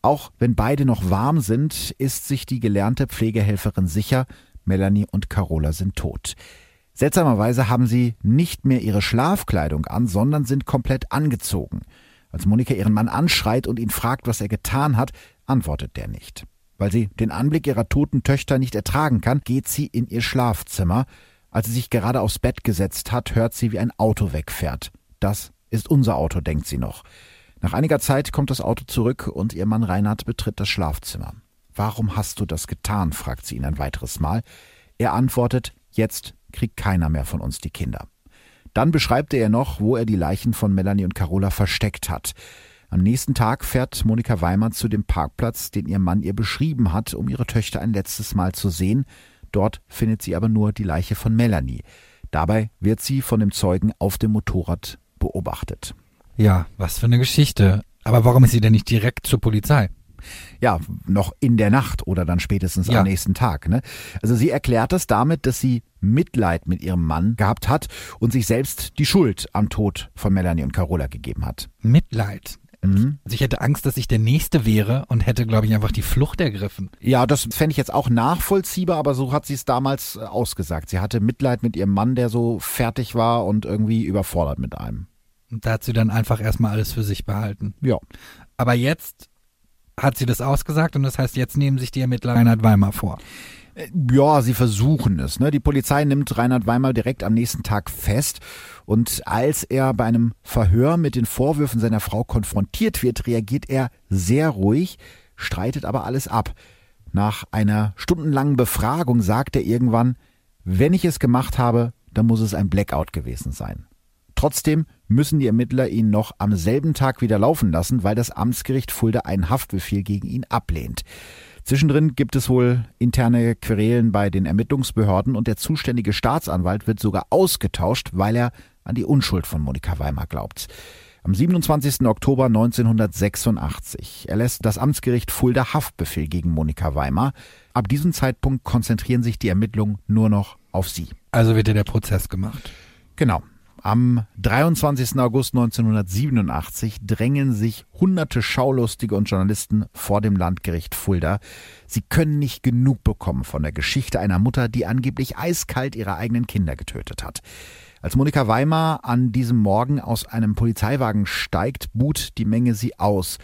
Auch wenn beide noch warm sind, ist sich die gelernte Pflegehelferin sicher, Melanie und Carola sind tot. Seltsamerweise haben sie nicht mehr ihre Schlafkleidung an, sondern sind komplett angezogen. Als Monika ihren Mann anschreit und ihn fragt, was er getan hat, antwortet der nicht. Weil sie den Anblick ihrer toten Töchter nicht ertragen kann, geht sie in ihr Schlafzimmer. Als sie sich gerade aufs Bett gesetzt hat, hört sie, wie ein Auto wegfährt. Das ist unser Auto, denkt sie noch. Nach einiger Zeit kommt das Auto zurück und ihr Mann Reinhard betritt das Schlafzimmer. Warum hast du das getan? fragt sie ihn ein weiteres Mal. Er antwortet, jetzt kriegt keiner mehr von uns die Kinder. Dann beschreibt er noch, wo er die Leichen von Melanie und Carola versteckt hat. Am nächsten Tag fährt Monika Weimer zu dem Parkplatz, den ihr Mann ihr beschrieben hat, um ihre Töchter ein letztes Mal zu sehen. Dort findet sie aber nur die Leiche von Melanie. Dabei wird sie von dem Zeugen auf dem Motorrad beobachtet. Ja, was für eine Geschichte. Aber warum ist sie denn nicht direkt zur Polizei? Ja, noch in der Nacht oder dann spätestens Ja. am nächsten Tag. Ne? Also sie erklärt das damit, dass sie Mitleid mit ihrem Mann gehabt hat und sich selbst die Schuld am Tod von Melanie und Carola gegeben hat. Mitleid. Mhm. Also ich hätte Angst, dass ich der Nächste wäre und hätte, glaube ich, einfach die Flucht ergriffen. Ja, das fände ich jetzt auch nachvollziehbar, aber so hat sie es damals äh, ausgesagt. Sie hatte Mitleid mit ihrem Mann, der so fertig war und irgendwie überfordert mit einem. Und da hat sie dann einfach erstmal alles für sich behalten. Ja. Aber jetzt hat sie das ausgesagt und das heißt, jetzt nehmen sich die Ermittler Reinhard Weimar vor. Äh, Ja, sie versuchen es. Ne? Die Polizei nimmt Reinhard Weimar direkt am nächsten Tag fest. Und als er bei einem Verhör mit den Vorwürfen seiner Frau konfrontiert wird, reagiert er sehr ruhig, streitet aber alles ab. Nach einer stundenlangen Befragung sagt er irgendwann, wenn ich es gemacht habe, dann muss es ein Blackout gewesen sein. Trotzdem müssen die Ermittler ihn noch am selben Tag wieder laufen lassen, weil das Amtsgericht Fulda einen Haftbefehl gegen ihn ablehnt. Zwischendrin gibt es wohl interne Querelen bei den Ermittlungsbehörden und der zuständige Staatsanwalt wird sogar ausgetauscht, weil er an die Unschuld von Monika Weimar glaubt. Am 27. Oktober 1986 erlässt das Amtsgericht Fulda Haftbefehl gegen Monika Weimar. Ab diesem Zeitpunkt konzentrieren sich die Ermittlungen nur noch auf sie. Also wird ja der Prozess gemacht. Genau. Am 23. August 1987 drängen sich hunderte Schaulustige und Journalisten vor dem Landgericht Fulda. Sie können nicht genug bekommen von der Geschichte einer Mutter, die angeblich eiskalt ihre eigenen Kinder getötet hat. Als Monika Weimar an diesem Morgen aus einem Polizeiwagen steigt, buht die Menge sie aus.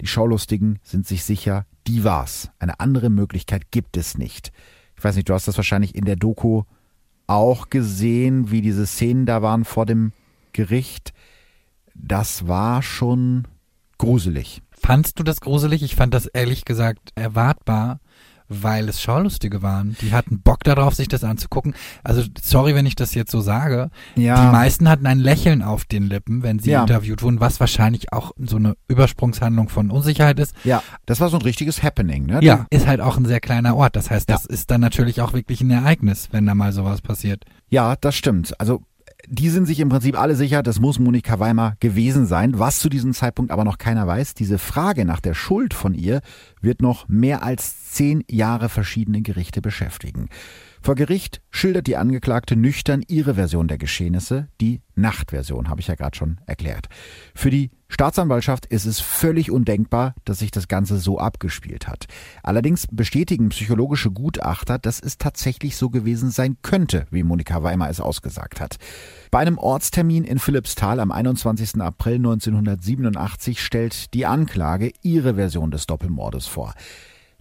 Die Schaulustigen sind sich sicher, die war's. Eine andere Möglichkeit gibt es nicht. Ich weiß nicht, du hast das wahrscheinlich in der Doku auch gesehen, wie diese Szenen da waren vor dem Gericht. Das war schon gruselig. Fandst du das gruselig? Ich fand das ehrlich gesagt erwartbar weil es Schaulustige waren. Die hatten Bock darauf, sich das anzugucken. Also sorry, wenn ich das jetzt so sage. Ja. Die meisten hatten ein Lächeln auf den Lippen, wenn sie ja. interviewt wurden, was wahrscheinlich auch so eine Übersprungshandlung von Unsicherheit ist. Ja, das war so ein richtiges Happening. Ne? Ja, ist halt auch ein sehr kleiner Ort. Das heißt, das ja. ist dann natürlich auch wirklich ein Ereignis, wenn da mal sowas passiert. Ja, das stimmt. Also die sind sich im Prinzip alle sicher, das muss Monika Weimar gewesen sein. Was zu diesem Zeitpunkt aber noch keiner weiß, diese Frage nach der Schuld von ihr wird noch mehr als zehn Jahre verschiedene Gerichte beschäftigen. Vor Gericht schildert die Angeklagte nüchtern ihre Version der Geschehnisse, die Nachtversion, habe ich ja gerade schon erklärt. Für die Staatsanwaltschaft ist es völlig undenkbar, dass sich das Ganze so abgespielt hat. Allerdings bestätigen psychologische Gutachter, dass es tatsächlich so gewesen sein könnte, wie Monika Weimer es ausgesagt hat. Bei einem Ortstermin in Philippsthal am 21. April 1987 stellt die Anklage ihre Version des Doppelmordes vor.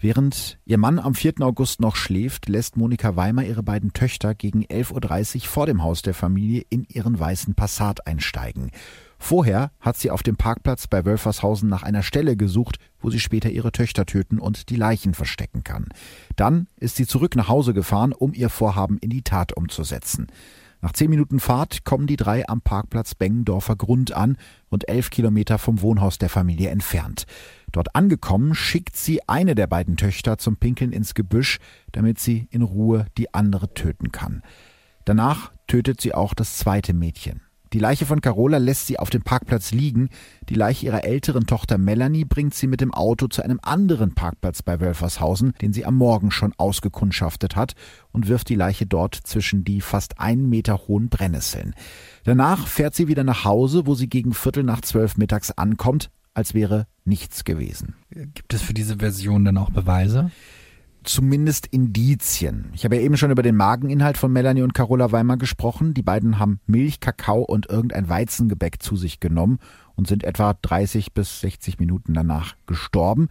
Während ihr Mann am 4. August noch schläft, lässt Monika Weimer ihre beiden Töchter gegen 11.30 Uhr vor dem Haus der Familie in ihren weißen Passat einsteigen. Vorher hat sie auf dem Parkplatz bei Wölfershausen nach einer Stelle gesucht, wo sie später ihre Töchter töten und die Leichen verstecken kann. Dann ist sie zurück nach Hause gefahren, um ihr Vorhaben in die Tat umzusetzen. Nach zehn Minuten Fahrt kommen die drei am Parkplatz Bengendorfer Grund an, rund elf Kilometer vom Wohnhaus der Familie entfernt. Dort angekommen, schickt sie eine der beiden Töchter zum Pinkeln ins Gebüsch, damit sie in Ruhe die andere töten kann. Danach tötet sie auch das zweite Mädchen. Die Leiche von Carola lässt sie auf dem Parkplatz liegen. Die Leiche ihrer älteren Tochter Melanie bringt sie mit dem Auto zu einem anderen Parkplatz bei Wölfershausen, den sie am Morgen schon ausgekundschaftet hat, und wirft die Leiche dort zwischen die fast einen Meter hohen Brennnesseln. Danach fährt sie wieder nach Hause, wo sie gegen Viertel nach zwölf mittags ankommt, als wäre nichts gewesen. Gibt es für diese Version dann auch Beweise? Zumindest Indizien. Ich habe ja eben schon über den Mageninhalt von Melanie und Carola Weimar gesprochen. Die beiden haben Milch, Kakao und irgendein Weizengebäck zu sich genommen und sind etwa 30 bis 60 Minuten danach gestorben.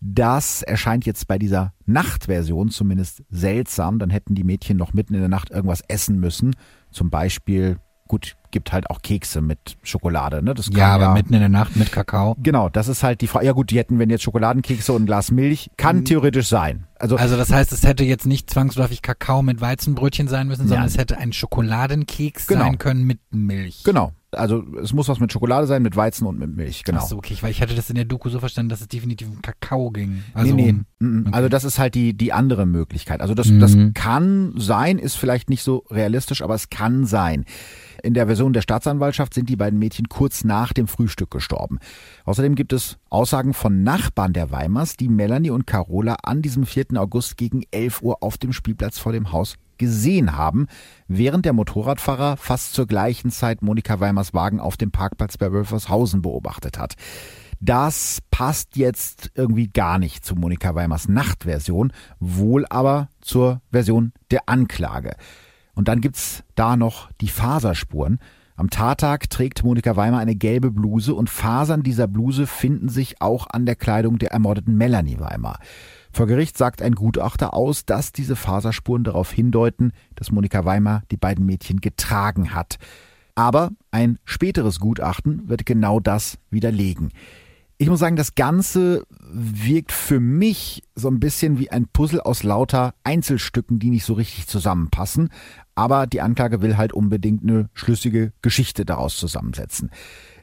Das erscheint jetzt bei dieser Nachtversion zumindest seltsam. Dann hätten die Mädchen noch mitten in der Nacht irgendwas essen müssen. Zum Beispiel Gut, gibt halt auch Kekse mit Schokolade, ne? Das ja, aber ja, mitten in der Nacht mit Kakao. Genau, das ist halt die Frage. Ja gut, die hätten, wenn jetzt Schokoladenkekse und ein Glas Milch, kann mhm. theoretisch sein. Also, also das heißt, es hätte jetzt nicht zwangsläufig Kakao mit Weizenbrötchen sein müssen, sondern ja. es hätte ein Schokoladenkeks genau. sein können mit Milch. Genau. Also es muss was mit Schokolade sein, mit Weizen und mit Milch, genau. Ach so, okay, weil ich hatte das in der Doku so verstanden, dass es definitiv um Kakao ging. Also nee, nee. Um, okay. Also das ist halt die, die andere Möglichkeit. Also das, mhm. das kann sein, ist vielleicht nicht so realistisch, aber es kann sein. In der Version der Staatsanwaltschaft sind die beiden Mädchen kurz nach dem Frühstück gestorben. Außerdem gibt es Aussagen von Nachbarn der Weimers, die Melanie und Carola an diesem 4. August gegen 11 Uhr auf dem Spielplatz vor dem Haus gesehen haben, während der Motorradfahrer fast zur gleichen Zeit Monika Weimers Wagen auf dem Parkplatz bei Wölfershausen beobachtet hat. Das passt jetzt irgendwie gar nicht zu Monika Weimers Nachtversion, wohl aber zur Version der Anklage. Und dann gibt's da noch die Faserspuren. Am Tattag trägt Monika Weimer eine gelbe Bluse und Fasern dieser Bluse finden sich auch an der Kleidung der ermordeten Melanie Weimer. Vor Gericht sagt ein Gutachter aus, dass diese Faserspuren darauf hindeuten, dass Monika Weimer die beiden Mädchen getragen hat. Aber ein späteres Gutachten wird genau das widerlegen. Ich muss sagen, das Ganze wirkt für mich so ein bisschen wie ein Puzzle aus lauter Einzelstücken, die nicht so richtig zusammenpassen. Aber die Anklage will halt unbedingt eine schlüssige Geschichte daraus zusammensetzen.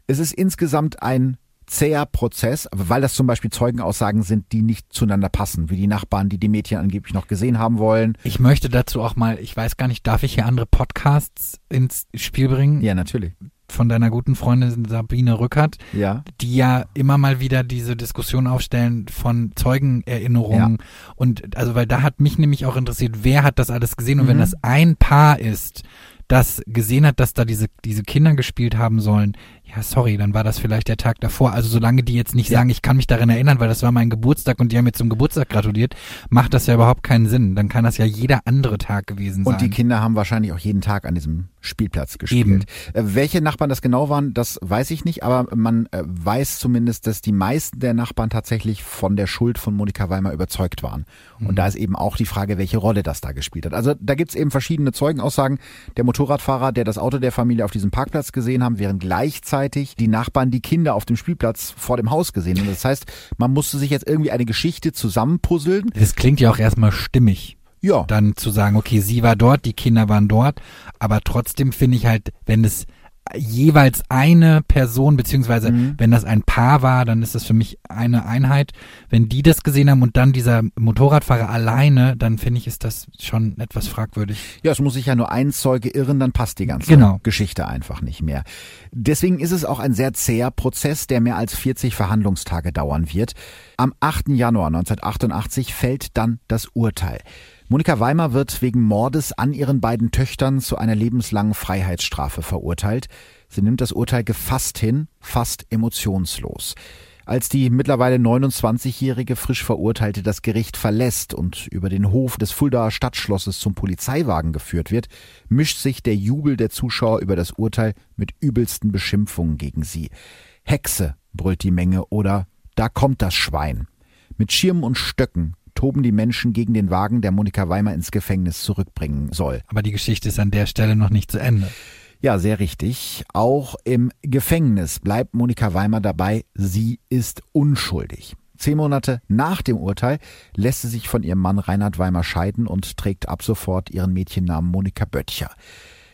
Es ist insgesamt ein zäher Prozess, weil das zum Beispiel Zeugenaussagen sind, die nicht zueinander passen, wie die Nachbarn, die die Mädchen angeblich noch gesehen haben wollen. Ich möchte dazu auch mal, ich weiß gar nicht, darf ich hier andere Podcasts ins Spiel bringen? Ja, natürlich von deiner guten Freundin Sabine Rückert, ja. die ja immer mal wieder diese Diskussion aufstellen von Zeugenerinnerungen. Ja. Und also, weil da hat mich nämlich auch interessiert, wer hat das alles gesehen? Und mhm. wenn das ein Paar ist, das gesehen hat, dass da diese, diese Kinder gespielt haben sollen, ja, sorry, dann war das vielleicht der Tag davor. Also solange die jetzt nicht ja. sagen, ich kann mich daran erinnern, weil das war mein Geburtstag und die haben mir zum Geburtstag gratuliert, macht das ja überhaupt keinen Sinn. Dann kann das ja jeder andere Tag gewesen sein. Und die Kinder haben wahrscheinlich auch jeden Tag an diesem Spielplatz gespielt. Eben. Äh, welche Nachbarn das genau waren, das weiß ich nicht, aber man äh, weiß zumindest, dass die meisten der Nachbarn tatsächlich von der Schuld von Monika Weimer überzeugt waren. Und mhm. da ist eben auch die Frage, welche Rolle das da gespielt hat. Also da gibt's eben verschiedene Zeugenaussagen. Der Motorradfahrer, der das Auto der Familie auf diesem Parkplatz gesehen haben, während gleichzeitig die Nachbarn die Kinder auf dem Spielplatz vor dem Haus gesehen haben. Das heißt, man musste sich jetzt irgendwie eine Geschichte zusammenpuzzeln. Das klingt ja auch erstmal stimmig. Ja. Dann zu sagen, okay, sie war dort, die Kinder waren dort, aber trotzdem finde ich halt, wenn es jeweils eine Person, beziehungsweise mhm. wenn das ein Paar war, dann ist das für mich eine Einheit. Wenn die das gesehen haben und dann dieser Motorradfahrer alleine, dann finde ich, ist das schon etwas fragwürdig. Ja, es muss sich ja nur ein Zeuge irren, dann passt die ganze genau. Geschichte einfach nicht mehr. Deswegen ist es auch ein sehr zäher Prozess, der mehr als 40 Verhandlungstage dauern wird. Am 8. Januar 1988 fällt dann das Urteil. Monika Weimer wird wegen Mordes an ihren beiden Töchtern zu einer lebenslangen Freiheitsstrafe verurteilt. Sie nimmt das Urteil gefasst hin, fast emotionslos. Als die mittlerweile 29-jährige frisch Verurteilte das Gericht verlässt und über den Hof des Fuldaer Stadtschlosses zum Polizeiwagen geführt wird, mischt sich der Jubel der Zuschauer über das Urteil mit übelsten Beschimpfungen gegen sie. Hexe, brüllt die Menge, oder da kommt das Schwein. Mit Schirmen und Stöcken toben die Menschen gegen den Wagen, der Monika Weimer ins Gefängnis zurückbringen soll. Aber die Geschichte ist an der Stelle noch nicht zu Ende. Ja, sehr richtig. Auch im Gefängnis bleibt Monika Weimer dabei, sie ist unschuldig. Zehn Monate nach dem Urteil lässt sie sich von ihrem Mann Reinhard Weimer scheiden und trägt ab sofort ihren Mädchennamen Monika Böttcher.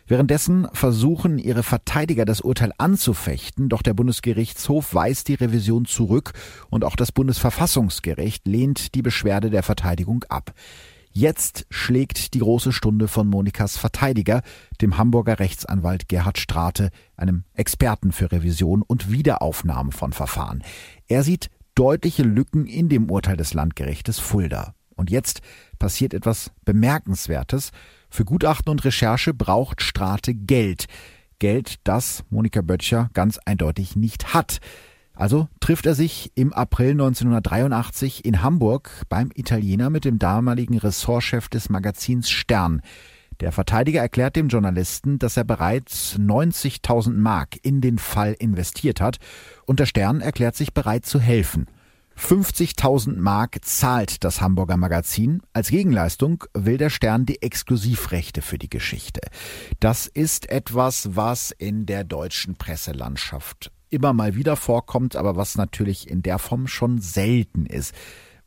Währenddessen versuchen ihre Verteidiger das Urteil anzufechten, doch der Bundesgerichtshof weist die Revision zurück und auch das Bundesverfassungsgericht lehnt die Beschwerde der Verteidigung ab. Jetzt schlägt die große Stunde von Monikas Verteidiger, dem Hamburger Rechtsanwalt Gerhard Strate, einem Experten für Revision und Wiederaufnahme von Verfahren. Er sieht deutliche Lücken in dem Urteil des Landgerichtes Fulda. Und jetzt passiert etwas Bemerkenswertes. Für Gutachten und Recherche braucht Strate Geld. Geld, das Monika Böttcher ganz eindeutig nicht hat. Also trifft er sich im April 1983 in Hamburg beim Italiener mit dem damaligen Ressortchef des Magazins Stern. Der Verteidiger erklärt dem Journalisten, dass er bereits 90.000 Mark in den Fall investiert hat und der Stern erklärt sich bereit zu helfen. 50.000 Mark zahlt das Hamburger Magazin. Als Gegenleistung will der Stern die Exklusivrechte für die Geschichte. Das ist etwas, was in der deutschen Presselandschaft immer mal wieder vorkommt, aber was natürlich in der Form schon selten ist.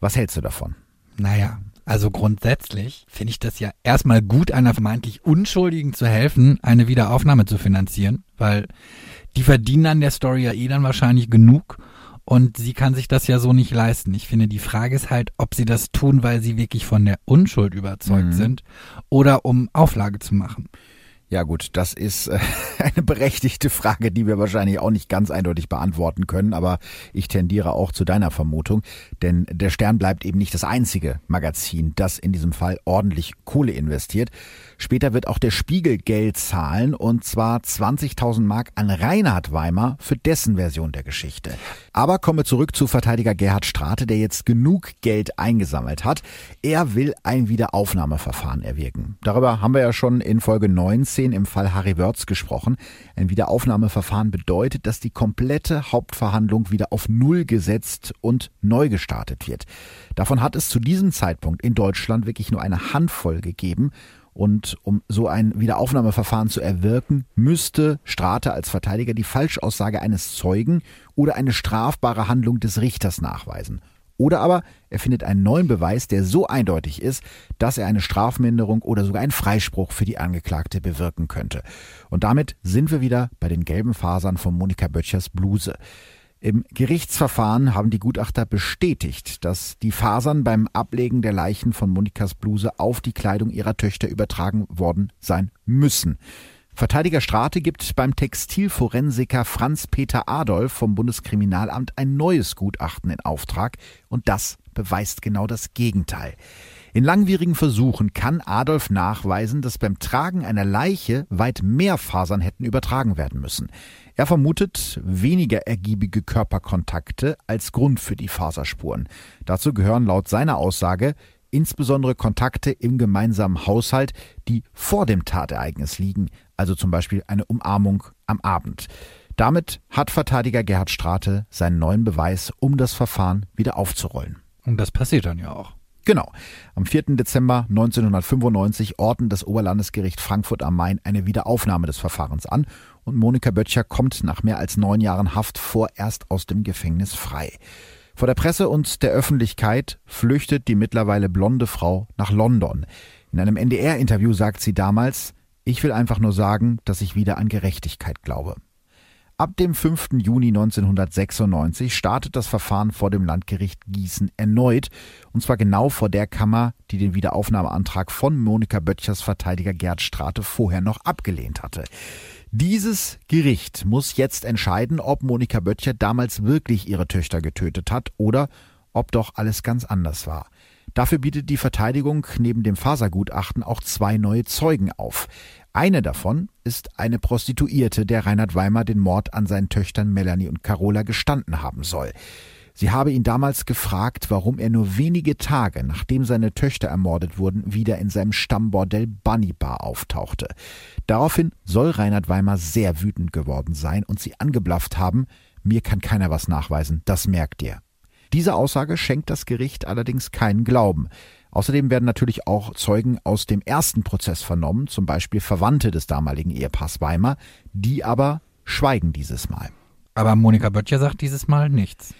Was hältst du davon? Naja, also grundsätzlich finde ich das ja erstmal gut, einer vermeintlich Unschuldigen zu helfen, eine Wiederaufnahme zu finanzieren, weil die verdienen an der Story ja eh dann wahrscheinlich genug und sie kann sich das ja so nicht leisten. Ich finde, die Frage ist halt, ob sie das tun, weil sie wirklich von der Unschuld überzeugt mhm. sind oder um Auflage zu machen. Ja gut, das ist äh, *laughs* eine berechtigte Frage, die wir wahrscheinlich auch nicht ganz eindeutig beantworten können, aber ich tendiere auch zu deiner Vermutung, denn der Stern bleibt eben nicht das einzige Magazin, das in diesem Fall ordentlich Kohle investiert. Später wird auch der Spiegel Geld zahlen und zwar 20.000 Mark an Reinhard Weimar für dessen Version der Geschichte. Aber kommen wir zurück zu Verteidiger Gerhard Strate, der jetzt genug Geld eingesammelt hat. Er will ein Wiederaufnahmeverfahren erwirken. Darüber haben wir ja schon in Folge 19 2010 im Fall Harry Wörz gesprochen. Ein Wiederaufnahmeverfahren bedeutet, dass die komplette Hauptverhandlung wieder auf Null gesetzt und neu gestartet wird. Davon hat es zu diesem Zeitpunkt in Deutschland wirklich nur eine Handvoll gegeben. Und um so ein Wiederaufnahmeverfahren zu erwirken, müsste Strate als Verteidiger die Falschaussage eines Zeugen oder eine strafbare Handlung des Richters nachweisen. Oder aber er findet einen neuen Beweis, der so eindeutig ist, dass er eine Strafminderung oder sogar einen Freispruch für die Angeklagte bewirken könnte. Und damit sind wir wieder bei den gelben Fasern von Monika Böttchers Bluse. Im Gerichtsverfahren haben die Gutachter bestätigt, dass die Fasern beim Ablegen der Leichen von Monikas Bluse auf die Kleidung ihrer Töchter übertragen worden sein müssen. Verteidiger Strate gibt beim Textilforensiker Franz-Peter Adolf vom Bundeskriminalamt ein neues Gutachten in Auftrag und das beweist genau das Gegenteil. In langwierigen Versuchen kann Adolf nachweisen, dass beim Tragen einer Leiche weit mehr Fasern hätten übertragen werden müssen. Er vermutet weniger ergiebige Körperkontakte als Grund für die Faserspuren. Dazu gehören laut seiner Aussage insbesondere Kontakte im gemeinsamen Haushalt, die vor dem Tatereignis liegen, also zum Beispiel eine Umarmung am Abend. Damit hat Verteidiger Gerhard Strate seinen neuen Beweis, um das Verfahren wieder aufzurollen. Und das passiert dann ja auch. Genau. Am 4. Dezember 1995 ordnet das Oberlandesgericht Frankfurt am Main eine Wiederaufnahme des Verfahrens an und Monika Böttcher kommt nach mehr als neun Jahren Haft vorerst aus dem Gefängnis frei. Vor der Presse und der Öffentlichkeit flüchtet die mittlerweile blonde Frau nach London. In einem NDR-Interview sagt sie damals, ich will einfach nur sagen, dass ich wieder an Gerechtigkeit glaube. Ab dem 5. Juni 1996 startet das Verfahren vor dem Landgericht Gießen erneut, und zwar genau vor der Kammer, die den Wiederaufnahmeantrag von Monika Böttchers Verteidiger Gerd Strate vorher noch abgelehnt hatte. Dieses Gericht muss jetzt entscheiden, ob Monika Böttcher damals wirklich ihre Töchter getötet hat oder ob doch alles ganz anders war. Dafür bietet die Verteidigung neben dem Fasergutachten auch zwei neue Zeugen auf. Eine davon ist eine Prostituierte, der Reinhard Weimer den Mord an seinen Töchtern Melanie und Carola gestanden haben soll. Sie habe ihn damals gefragt, warum er nur wenige Tage nachdem seine Töchter ermordet wurden, wieder in seinem Stammbordell Bunny Bar auftauchte. Daraufhin soll Reinhard Weimer sehr wütend geworden sein und sie angeblafft haben, mir kann keiner was nachweisen, das merkt ihr. Diese Aussage schenkt das Gericht allerdings keinen Glauben. Außerdem werden natürlich auch Zeugen aus dem ersten Prozess vernommen, zum Beispiel Verwandte des damaligen Ehepaars Weimar, die aber schweigen dieses Mal. Aber Monika Böttcher sagt dieses Mal nichts.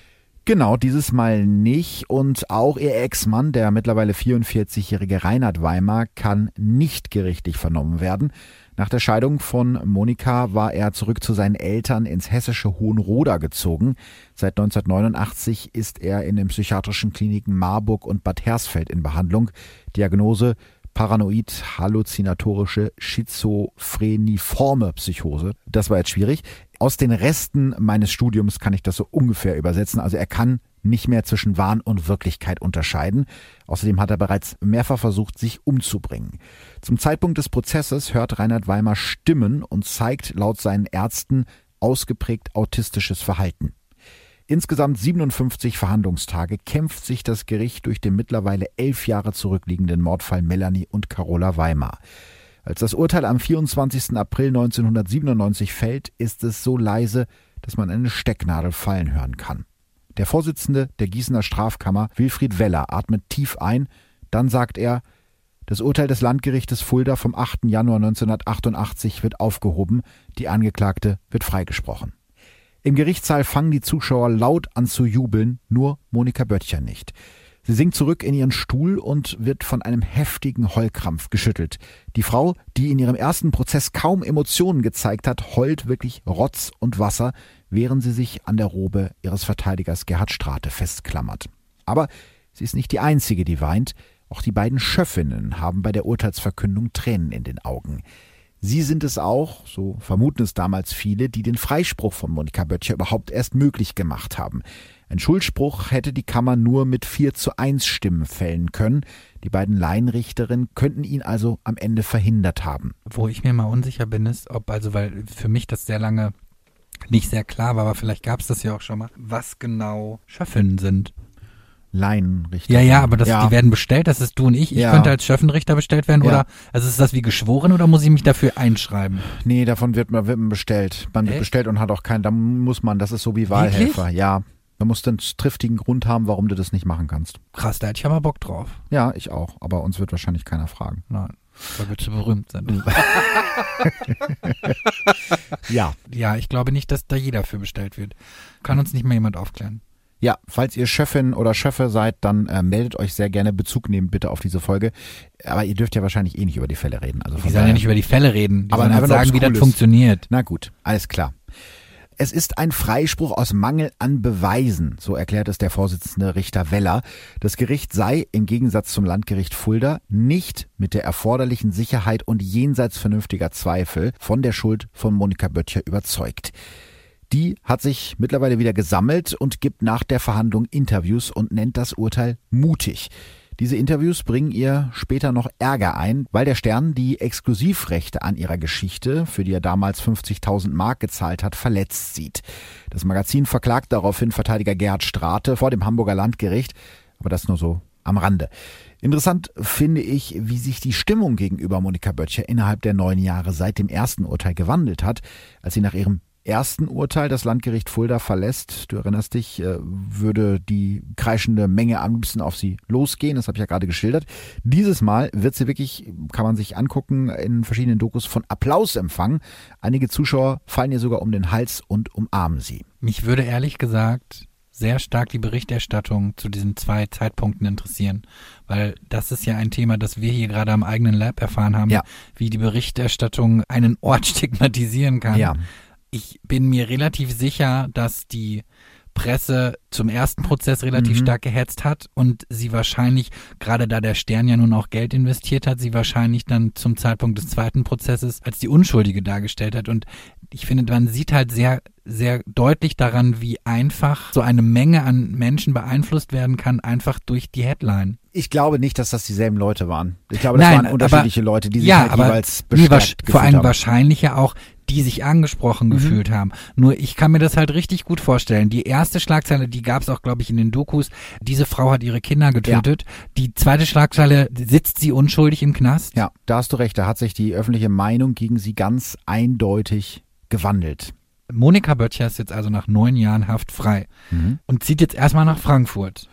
Genau, dieses Mal nicht. Und auch ihr Ex-Mann, der mittlerweile 44-jährige Reinhard Weimar, kann nicht gerichtlich vernommen werden. Nach der Scheidung von Monika war er zurück zu seinen Eltern ins hessische Hohenroda gezogen. Seit 1989 ist er in den psychiatrischen Kliniken Marburg und Bad Hersfeld in Behandlung. Diagnose paranoid halluzinatorische schizophreniforme Psychose. Das war jetzt schwierig. Aus den Resten meines Studiums kann ich das so ungefähr übersetzen. Also er kann nicht mehr zwischen Wahn und Wirklichkeit unterscheiden. Außerdem hat er bereits mehrfach versucht, sich umzubringen. Zum Zeitpunkt des Prozesses hört Reinhard Weimar Stimmen und zeigt laut seinen Ärzten ausgeprägt autistisches Verhalten. Insgesamt 57 Verhandlungstage kämpft sich das Gericht durch den mittlerweile elf Jahre zurückliegenden Mordfall Melanie und Carola Weimar. Als das Urteil am 24. April 1997 fällt, ist es so leise, dass man eine Stecknadel fallen hören kann. Der Vorsitzende der Gießener Strafkammer, Wilfried Weller, atmet tief ein, dann sagt er, das Urteil des Landgerichtes Fulda vom 8. Januar 1988 wird aufgehoben, die Angeklagte wird freigesprochen. Im Gerichtssaal fangen die Zuschauer laut an zu jubeln, nur Monika Böttcher nicht. Sie sinkt zurück in ihren Stuhl und wird von einem heftigen Heulkrampf geschüttelt. Die Frau, die in ihrem ersten Prozess kaum Emotionen gezeigt hat, heult wirklich Rotz und Wasser, während sie sich an der Robe ihres Verteidigers Gerhard Strate festklammert. Aber sie ist nicht die einzige, die weint. Auch die beiden Schöffinnen haben bei der Urteilsverkündung Tränen in den Augen. Sie sind es auch, so vermuten es damals viele, die den Freispruch von Monika Böttcher überhaupt erst möglich gemacht haben. Ein Schuldspruch hätte die Kammer nur mit 4 zu 1 Stimmen fällen können. Die beiden Laienrichterinnen könnten ihn also am Ende verhindert haben. Wo ich mir mal unsicher bin, ist, ob, also weil für mich das sehr lange nicht sehr klar war, aber vielleicht gab es das ja auch schon mal, was genau Schöffinnen sind. Laienrichter. Ja, ja, aber das, ja. die werden bestellt, das ist du und ich. Ich ja. könnte als Schöffenrichter bestellt werden, ja. oder? Also ist das wie geschworen oder muss ich mich dafür einschreiben? Nee, davon wird man, wird man bestellt. Man wird Echt? bestellt und hat auch keinen, da muss man, das ist so wie Wahlhelfer, Wirklich? ja. Man muss einen triftigen Grund haben, warum du das nicht machen kannst. Krass, da hätte ich aber Bock drauf. Ja, ich auch. Aber uns wird wahrscheinlich keiner fragen. Nein. Weil wir zu berühmt sind. *laughs* ja. Ja, ich glaube nicht, dass da jeder für bestellt wird. Kann uns nicht mehr jemand aufklären. Ja, falls ihr Chefin oder Chefe seid, dann äh, meldet euch sehr gerne Bezug nehmen bitte auf diese Folge. Aber ihr dürft ja wahrscheinlich eh nicht über die Fälle reden. Also die sollen ja nicht über die Fälle reden. Die aber sollen halt sagen, wie das funktioniert. Na gut, alles klar. Es ist ein Freispruch aus Mangel an Beweisen, so erklärt es der Vorsitzende Richter Weller. Das Gericht sei, im Gegensatz zum Landgericht Fulda, nicht mit der erforderlichen Sicherheit und jenseits vernünftiger Zweifel von der Schuld von Monika Böttcher überzeugt. Die hat sich mittlerweile wieder gesammelt und gibt nach der Verhandlung Interviews und nennt das Urteil mutig. Diese Interviews bringen ihr später noch Ärger ein, weil der Stern die Exklusivrechte an ihrer Geschichte, für die er damals 50.000 Mark gezahlt hat, verletzt sieht. Das Magazin verklagt daraufhin Verteidiger Gerhard Strate vor dem Hamburger Landgericht, aber das nur so am Rande. Interessant finde ich, wie sich die Stimmung gegenüber Monika Böttcher innerhalb der neun Jahre seit dem ersten Urteil gewandelt hat, als sie nach ihrem ersten Urteil das Landgericht Fulda verlässt. Du erinnerst dich, äh, würde die kreischende Menge am liebsten auf sie losgehen. Das habe ich ja gerade geschildert. Dieses Mal wird sie wirklich, kann man sich angucken, in verschiedenen Dokus von Applaus empfangen. Einige Zuschauer fallen ihr sogar um den Hals und umarmen sie. Mich würde ehrlich gesagt sehr stark die Berichterstattung zu diesen zwei Zeitpunkten interessieren, weil das ist ja ein Thema, das wir hier gerade am eigenen Lab erfahren haben, ja. wie die Berichterstattung einen Ort stigmatisieren kann. Ja. Ich bin mir relativ sicher, dass die Presse zum ersten Prozess relativ mhm. stark gehetzt hat und sie wahrscheinlich, gerade da der Stern ja nun auch Geld investiert hat, sie wahrscheinlich dann zum Zeitpunkt des zweiten Prozesses als die Unschuldige dargestellt hat. Und ich finde, man sieht halt sehr, sehr deutlich daran, wie einfach so eine Menge an Menschen beeinflusst werden kann, einfach durch die Headline. Ich glaube nicht, dass das dieselben Leute waren. Ich glaube, das Nein, waren unterschiedliche aber, Leute, die sich ja, halt aber jeweils bestärkt Vor allem wahrscheinlich ja auch die sich angesprochen mhm. gefühlt haben. Nur ich kann mir das halt richtig gut vorstellen. Die erste Schlagzeile, die gab es auch, glaube ich, in den Dokus. Diese Frau hat ihre Kinder getötet. Ja. Die zweite Schlagzeile, sitzt sie unschuldig im Knast? Ja, da hast du recht. Da hat sich die öffentliche Meinung gegen sie ganz eindeutig gewandelt. Monika Böttcher ist jetzt also nach neun Jahren Haft frei mhm. und zieht jetzt erstmal nach Frankfurt.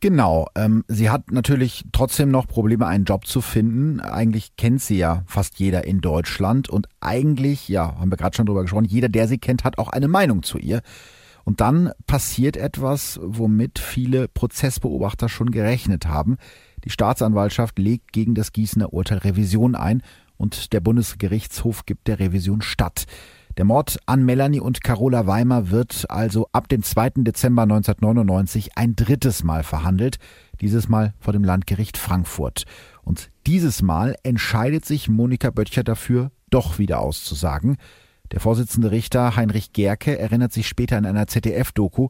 Genau. Ähm, sie hat natürlich trotzdem noch Probleme, einen Job zu finden. Eigentlich kennt sie ja fast jeder in Deutschland und eigentlich, ja, haben wir gerade schon drüber gesprochen, jeder, der sie kennt, hat auch eine Meinung zu ihr. Und dann passiert etwas, womit viele Prozessbeobachter schon gerechnet haben. Die Staatsanwaltschaft legt gegen das Gießener Urteil Revision ein und der Bundesgerichtshof gibt der Revision statt. Der Mord an Melanie und Carola Weimer wird also ab dem 2. Dezember 1999 ein drittes Mal verhandelt, dieses Mal vor dem Landgericht Frankfurt. Und dieses Mal entscheidet sich Monika Böttcher dafür, doch wieder auszusagen. Der Vorsitzende Richter Heinrich Gerke erinnert sich später in einer ZDF-Doku,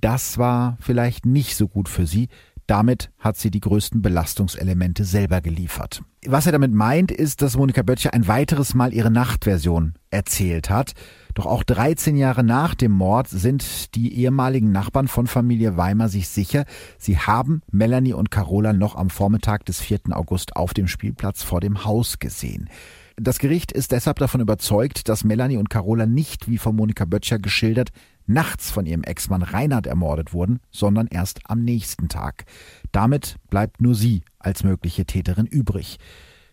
das war vielleicht nicht so gut für sie, damit hat sie die größten Belastungselemente selber geliefert. Was er damit meint, ist, dass Monika Böttcher ein weiteres Mal ihre Nachtversion erzählt hat. Doch auch 13 Jahre nach dem Mord sind die ehemaligen Nachbarn von Familie Weimar sich sicher, sie haben Melanie und Carola noch am Vormittag des 4. August auf dem Spielplatz vor dem Haus gesehen. Das Gericht ist deshalb davon überzeugt, dass Melanie und Carola nicht, wie von Monika Böttcher geschildert, nachts von ihrem Ex-Mann Reinhard ermordet wurden, sondern erst am nächsten Tag. Damit bleibt nur sie als mögliche Täterin übrig.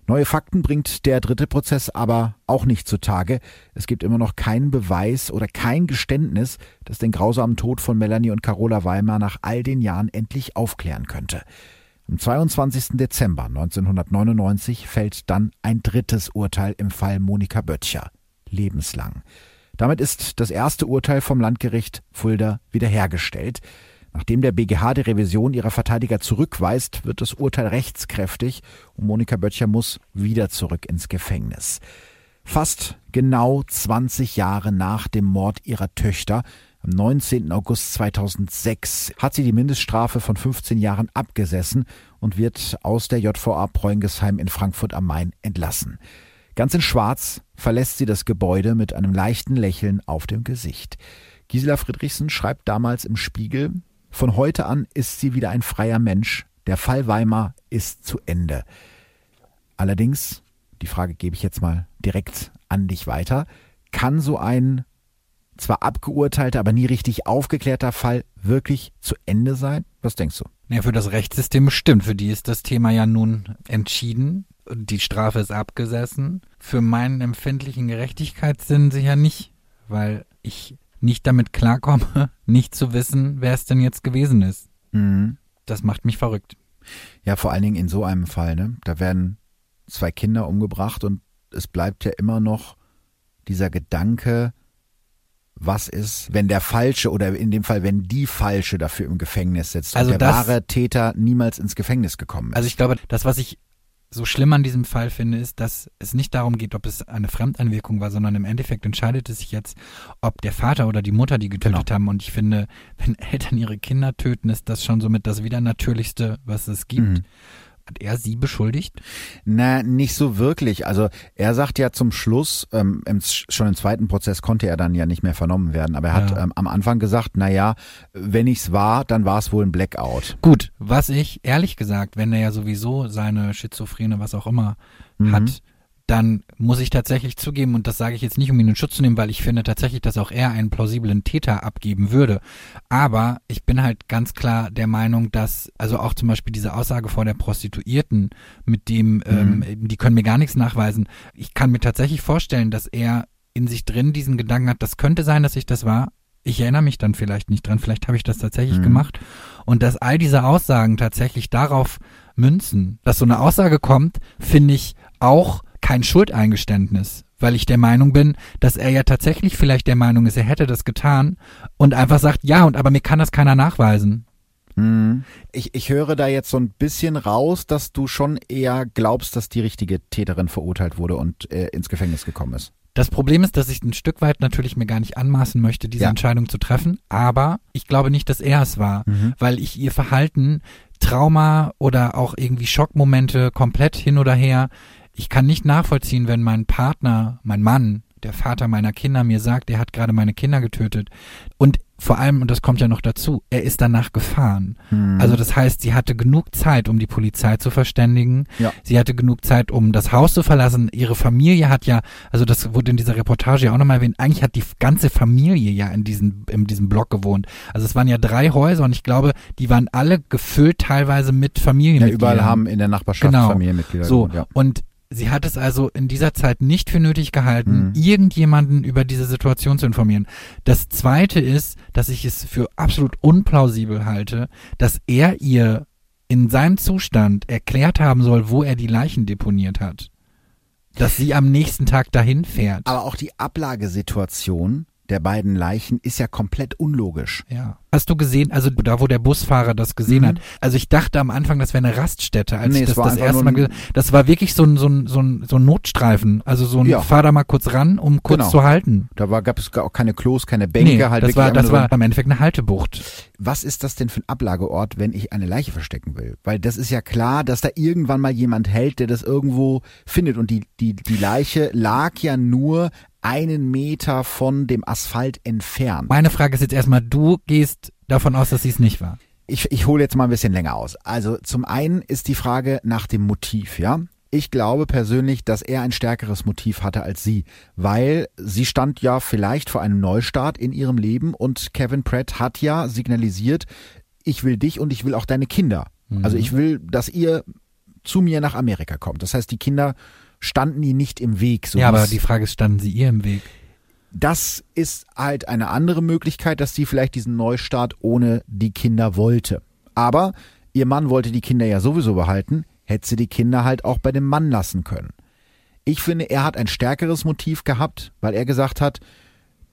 Neue Fakten bringt der dritte Prozess aber auch nicht zutage. Es gibt immer noch keinen Beweis oder kein Geständnis, das den grausamen Tod von Melanie und Carola Weimar nach all den Jahren endlich aufklären könnte. Am 22. Dezember 1999 fällt dann ein drittes Urteil im Fall Monika Böttcher. Lebenslang. Damit ist das erste Urteil vom Landgericht Fulda wiederhergestellt. Nachdem der BGH die Revision ihrer Verteidiger zurückweist, wird das Urteil rechtskräftig und Monika Böttcher muss wieder zurück ins Gefängnis. Fast genau 20 Jahre nach dem Mord ihrer Töchter, am 19. August 2006, hat sie die Mindeststrafe von 15 Jahren abgesessen und wird aus der JVA Preungesheim in Frankfurt am Main entlassen. Ganz in Schwarz verlässt sie das Gebäude mit einem leichten Lächeln auf dem Gesicht. Gisela Friedrichsen schreibt damals im Spiegel, von heute an ist sie wieder ein freier Mensch. Der Fall Weimar ist zu Ende. Allerdings, die Frage gebe ich jetzt mal direkt an dich weiter, kann so ein zwar abgeurteilter, aber nie richtig aufgeklärter Fall wirklich zu Ende sein? Was denkst du? Ja, für das Rechtssystem stimmt. Für die ist das Thema ja nun entschieden die Strafe ist abgesessen. Für meinen empfindlichen Gerechtigkeitssinn sicher nicht, weil ich nicht damit klarkomme, *laughs* nicht zu wissen, wer es denn jetzt gewesen ist. Mhm. Das macht mich verrückt. Ja, vor allen Dingen in so einem Fall, ne? Da werden zwei Kinder umgebracht und es bleibt ja immer noch dieser Gedanke, was ist, wenn der Falsche oder in dem Fall, wenn die Falsche dafür im Gefängnis sitzt also und der das, wahre Täter niemals ins Gefängnis gekommen ist. Also ich glaube, das, was ich so schlimm an diesem Fall finde, ist, dass es nicht darum geht, ob es eine Fremdeinwirkung war, sondern im Endeffekt entscheidet es sich jetzt, ob der Vater oder die Mutter die getötet genau. haben. Und ich finde, wenn Eltern ihre Kinder töten, ist das schon somit das Widernatürlichste, was es gibt. Mhm. Hat er sie beschuldigt? Na, nicht so wirklich. Also er sagt ja zum Schluss, ähm, im, schon im zweiten Prozess konnte er dann ja nicht mehr vernommen werden, aber er hat ja. ähm, am Anfang gesagt, na ja, wenn ich's war, dann war es wohl ein Blackout. Gut, was ich ehrlich gesagt, wenn er ja sowieso seine Schizophrene, was auch immer, mhm. hat, dann muss ich tatsächlich zugeben, und das sage ich jetzt nicht, um ihn in Schutz zu nehmen, weil ich finde tatsächlich, dass auch er einen plausiblen Täter abgeben würde. Aber ich bin halt ganz klar der Meinung, dass, also auch zum Beispiel diese Aussage vor der Prostituierten, mit dem, mhm. ähm, die können mir gar nichts nachweisen. Ich kann mir tatsächlich vorstellen, dass er in sich drin diesen Gedanken hat, das könnte sein, dass ich das war. Ich erinnere mich dann vielleicht nicht dran, vielleicht habe ich das tatsächlich mhm. gemacht. Und dass all diese Aussagen tatsächlich darauf münzen, dass so eine Aussage kommt, finde ich auch kein Schuldeingeständnis, weil ich der Meinung bin, dass er ja tatsächlich vielleicht der Meinung ist, er hätte das getan und einfach sagt, ja, und aber mir kann das keiner nachweisen. Hm. Ich, ich höre da jetzt so ein bisschen raus, dass du schon eher glaubst, dass die richtige Täterin verurteilt wurde und äh, ins Gefängnis gekommen ist. Das Problem ist, dass ich ein Stück weit natürlich mir gar nicht anmaßen möchte, diese ja. Entscheidung zu treffen, aber ich glaube nicht, dass er es war, mhm. weil ich ihr Verhalten, Trauma oder auch irgendwie Schockmomente komplett hin oder her ich kann nicht nachvollziehen, wenn mein Partner, mein Mann, der Vater meiner Kinder mir sagt, er hat gerade meine Kinder getötet. Und vor allem, und das kommt ja noch dazu, er ist danach gefahren. Hm. Also das heißt, sie hatte genug Zeit, um die Polizei zu verständigen. Ja. Sie hatte genug Zeit, um das Haus zu verlassen. Ihre Familie hat ja, also das wurde in dieser Reportage auch nochmal erwähnt, eigentlich hat die ganze Familie ja in diesem, in diesem Block gewohnt. Also es waren ja drei Häuser und ich glaube, die waren alle gefüllt teilweise mit Familienmitgliedern. Ja, überall haben in der Nachbarschaft genau. Familienmitglieder so. gewohnt. Ja. Und Sie hat es also in dieser Zeit nicht für nötig gehalten, mhm. irgendjemanden über diese Situation zu informieren. Das zweite ist, dass ich es für absolut unplausibel halte, dass er ihr in seinem Zustand erklärt haben soll, wo er die Leichen deponiert hat. Dass sie am nächsten Tag dahin fährt. Aber auch die Ablagesituation der beiden Leichen ist ja komplett unlogisch. Ja. Hast du gesehen, also da, wo der Busfahrer das gesehen mhm. hat? Also ich dachte am Anfang, das wäre eine Raststätte, als nee, ich das das erste Mal gesehen Das war wirklich so ein, so ein, so ein, so ein Notstreifen. Also so ein, ja. fahr da mal kurz ran, um kurz genau. zu halten. Da war, gab es auch keine Klos, keine Bänke. Nee, halt das war, das war im Endeffekt eine Haltebucht. Was ist das denn für ein Ablageort, wenn ich eine Leiche verstecken will? Weil das ist ja klar, dass da irgendwann mal jemand hält, der das irgendwo findet. Und die, die, die Leiche lag ja nur einen Meter von dem Asphalt entfernt. Meine Frage ist jetzt erstmal, du gehst davon aus, dass sie es nicht war. Ich, ich hole jetzt mal ein bisschen länger aus. Also zum einen ist die Frage nach dem Motiv, ja. Ich glaube persönlich, dass er ein stärkeres Motiv hatte als sie, weil sie stand ja vielleicht vor einem Neustart in ihrem Leben und Kevin Pratt hat ja signalisiert, ich will dich und ich will auch deine Kinder. Mhm. Also ich will, dass ihr zu mir nach Amerika kommt. Das heißt, die Kinder standen die nicht im Weg. So ja, aber die Frage ist, standen sie ihr im Weg? Das ist halt eine andere Möglichkeit, dass sie vielleicht diesen Neustart ohne die Kinder wollte. Aber ihr Mann wollte die Kinder ja sowieso behalten, hätte sie die Kinder halt auch bei dem Mann lassen können. Ich finde, er hat ein stärkeres Motiv gehabt, weil er gesagt hat,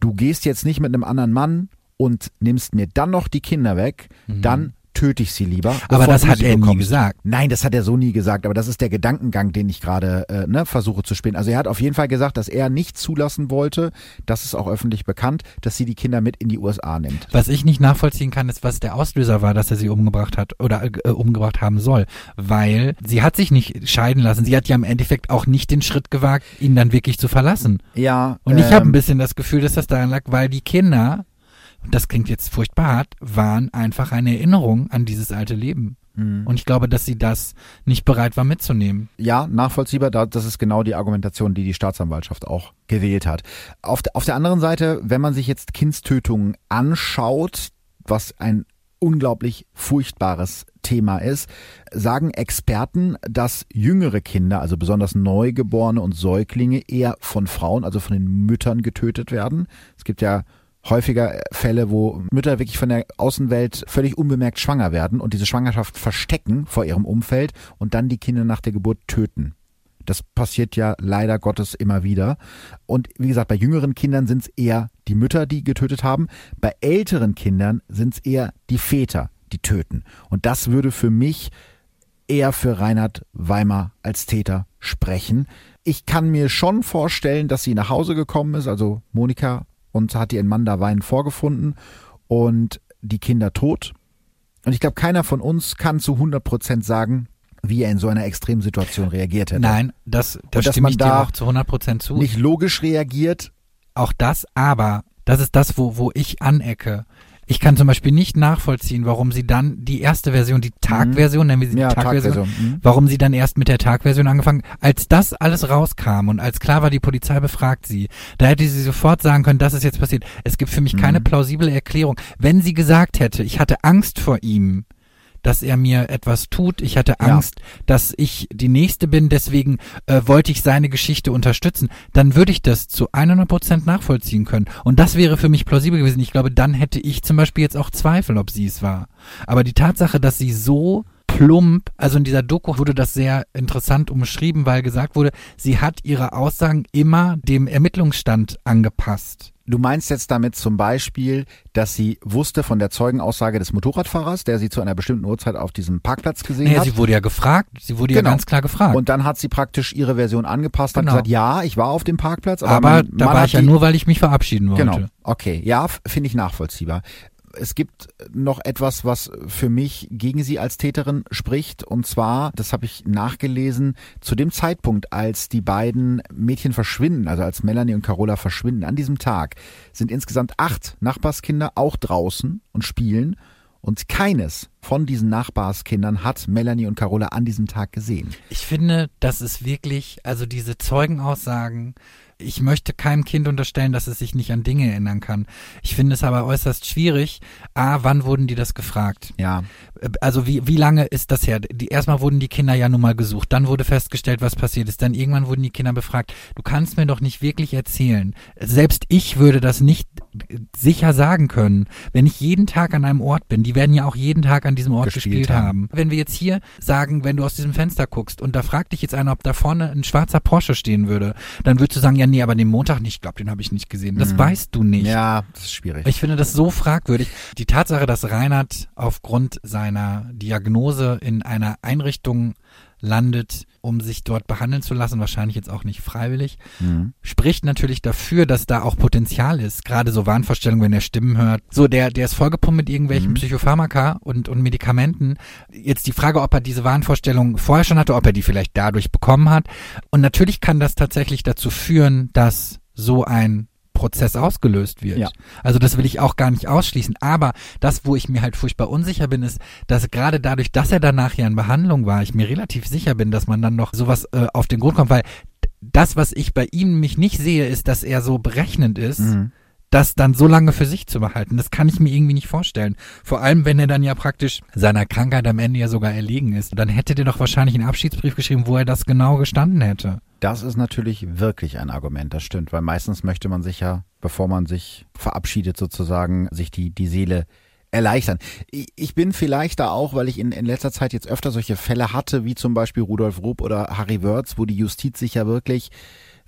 du gehst jetzt nicht mit einem anderen Mann und nimmst mir dann noch die Kinder weg, mhm. dann töte ich sie lieber. Aber das hat er bekommst. nie gesagt. Nein, das hat er so nie gesagt. Aber das ist der Gedankengang, den ich gerade äh, ne, versuche zu spinnen. Also er hat auf jeden Fall gesagt, dass er nicht zulassen wollte, das ist auch öffentlich bekannt, dass sie die Kinder mit in die USA nimmt. Was ich nicht nachvollziehen kann, ist, was der Auslöser war, dass er sie umgebracht hat oder äh, umgebracht haben soll. Weil sie hat sich nicht scheiden lassen. Sie hat ja im Endeffekt auch nicht den Schritt gewagt, ihn dann wirklich zu verlassen. Ja. Und ich ähm, habe ein bisschen das Gefühl, dass das daran lag, weil die Kinder und das klingt jetzt furchtbar hart, waren einfach eine Erinnerung an dieses alte Leben. Mhm. Und ich glaube, dass sie das nicht bereit war mitzunehmen. Ja, nachvollziehbar. Das ist genau die Argumentation, die die Staatsanwaltschaft auch gewählt hat. Auf auf der anderen Seite, wenn man sich jetzt Kindstötungen anschaut, was ein unglaublich furchtbares Thema ist, sagen Experten, dass jüngere Kinder, also besonders Neugeborene und Säuglinge, eher von Frauen, also von den Müttern getötet werden. Es gibt ja häufiger Fälle, wo Mütter wirklich von der Außenwelt völlig unbemerkt schwanger werden und diese Schwangerschaft verstecken vor ihrem Umfeld und dann die Kinder nach der Geburt töten. Das passiert ja leider Gottes immer wieder. Und wie gesagt, bei jüngeren Kindern sind es eher die Mütter, die getötet haben. Bei älteren Kindern sind es eher die Väter, die töten. Und das würde für mich eher für Reinhard Weimar als Täter sprechen. Ich kann mir schon vorstellen, dass sie nach Hause gekommen ist, also Monika, und hat ihren Mann da Wein vorgefunden und die Kinder tot. Und ich glaube, keiner von uns kann zu 100 Prozent sagen, wie er in so einer Extremsituation reagiert hätte. Nein, das, das dass stimme man ich da dir auch zu 100 Prozent zu. Nicht logisch reagiert. Auch das, aber das ist das, wo, wo ich anecke. Ich kann zum Beispiel nicht nachvollziehen, warum sie dann die erste Version, die Tagversion, nennen wir sie Mhm. Ja, Tagversion, Tagversion. Mhm. warum sie dann erst mit der Tagversion angefangen, als das alles rauskam und als klar war, die Polizei befragt sie, da hätte sie sofort sagen können, das ist jetzt passiert. Es gibt für mich keine Mhm. plausible Erklärung. Wenn sie gesagt hätte, ich hatte Angst vor ihm, dass er mir etwas tut. Ich hatte Ja. Angst, dass ich die Nächste bin, deswegen äh, wollte ich seine Geschichte unterstützen. Dann würde ich das zu 100 Prozent nachvollziehen können. Und das wäre für mich plausibel gewesen. Ich glaube, dann hätte ich zum Beispiel jetzt auch Zweifel, ob sie es war. Aber die Tatsache, dass sie so plump, also in dieser Doku wurde das sehr interessant umschrieben, weil gesagt wurde, sie hat ihre Aussagen immer dem Ermittlungsstand angepasst. Du meinst jetzt damit zum Beispiel, dass sie wusste von der Zeugenaussage des Motorradfahrers, der sie zu einer bestimmten Uhrzeit auf diesem Parkplatz gesehen Naja, hat. sie wurde ja gefragt, sie wurde Genau. ja ganz klar gefragt. Und dann hat sie praktisch ihre Version angepasst, hat Genau. gesagt, ja, ich war auf dem Parkplatz, aber, aber da war ich ja nur, weil ich mich verabschieden wollte. Genau. Okay, ja, finde ich nachvollziehbar. Es gibt noch etwas, was für mich gegen sie als Täterin spricht. Und zwar, das habe ich nachgelesen, zu dem Zeitpunkt, als die beiden Mädchen verschwinden, also als Melanie und Carola verschwinden, an diesem Tag sind insgesamt acht Nachbarskinder auch draußen und spielen. Und keines von diesen Nachbarskindern hat Melanie und Carola an diesem Tag gesehen. Ich finde, das ist wirklich, also diese Zeugenaussagen, ich möchte keinem Kind unterstellen, dass es sich nicht an Dinge erinnern kann. Ich finde es aber äußerst schwierig. A, wann wurden die das gefragt? Ja, Also wie, wie lange ist das her? Die, erstmal wurden die Kinder ja nun mal gesucht, dann wurde festgestellt, was passiert ist, dann irgendwann wurden die Kinder befragt. Du kannst mir doch nicht wirklich erzählen. Selbst ich würde das nicht sicher sagen können, wenn ich jeden Tag an einem Ort bin. Die werden ja auch jeden Tag an diesem Ort Gespielt gespielt, haben. haben. Wenn wir jetzt hier sagen, wenn du aus diesem Fenster guckst und da fragt dich jetzt einer, ob da vorne ein schwarzer Porsche stehen würde, dann würdest du sagen, ja nee, aber den Montag nicht, ich glaube, den habe ich nicht gesehen. Das Mhm. weißt du nicht. ja, das ist schwierig. Ich finde das so fragwürdig. Die Tatsache, dass Reinhard aufgrund seiner Diagnose in einer Einrichtung landet, um sich dort behandeln zu lassen, wahrscheinlich jetzt auch nicht freiwillig, Mhm. spricht natürlich dafür, dass da auch Potenzial ist. Gerade so Wahnvorstellungen, wenn er Stimmen hört. So, der, der ist vollgepumpt mit irgendwelchen Mhm. Psychopharmaka und, und Medikamenten. Jetzt die Frage, ob er diese Wahnvorstellungen vorher schon hatte, ob er die vielleicht dadurch bekommen hat. Und natürlich kann das tatsächlich dazu führen, dass so ein Prozess ausgelöst wird. Ja. Also das will ich auch gar nicht ausschließen. Aber das, wo ich mir halt furchtbar unsicher bin, ist, dass gerade dadurch, dass er danach ja in Behandlung war, ich mir relativ sicher bin, dass man dann noch sowas äh, auf den Grund kommt, weil das, was ich bei ihm mich nicht sehe, ist, dass er so berechnend ist, Mhm. Das dann so lange für sich zu behalten. Das kann ich mir irgendwie nicht vorstellen. Vor allem, wenn er dann ja praktisch seiner Krankheit am Ende ja sogar erlegen ist. Dann hätte der doch wahrscheinlich einen Abschiedsbrief geschrieben, wo er das genau gestanden hätte. Das ist natürlich wirklich ein Argument, das stimmt, weil meistens möchte man sich ja, bevor man sich verabschiedet sozusagen, sich die, die Seele erleichtern. Ich bin vielleicht da auch, weil ich in, in letzter Zeit jetzt öfter solche Fälle hatte, wie zum Beispiel Rudolf Rupp oder Harry Wörz, wo die Justiz sich ja wirklich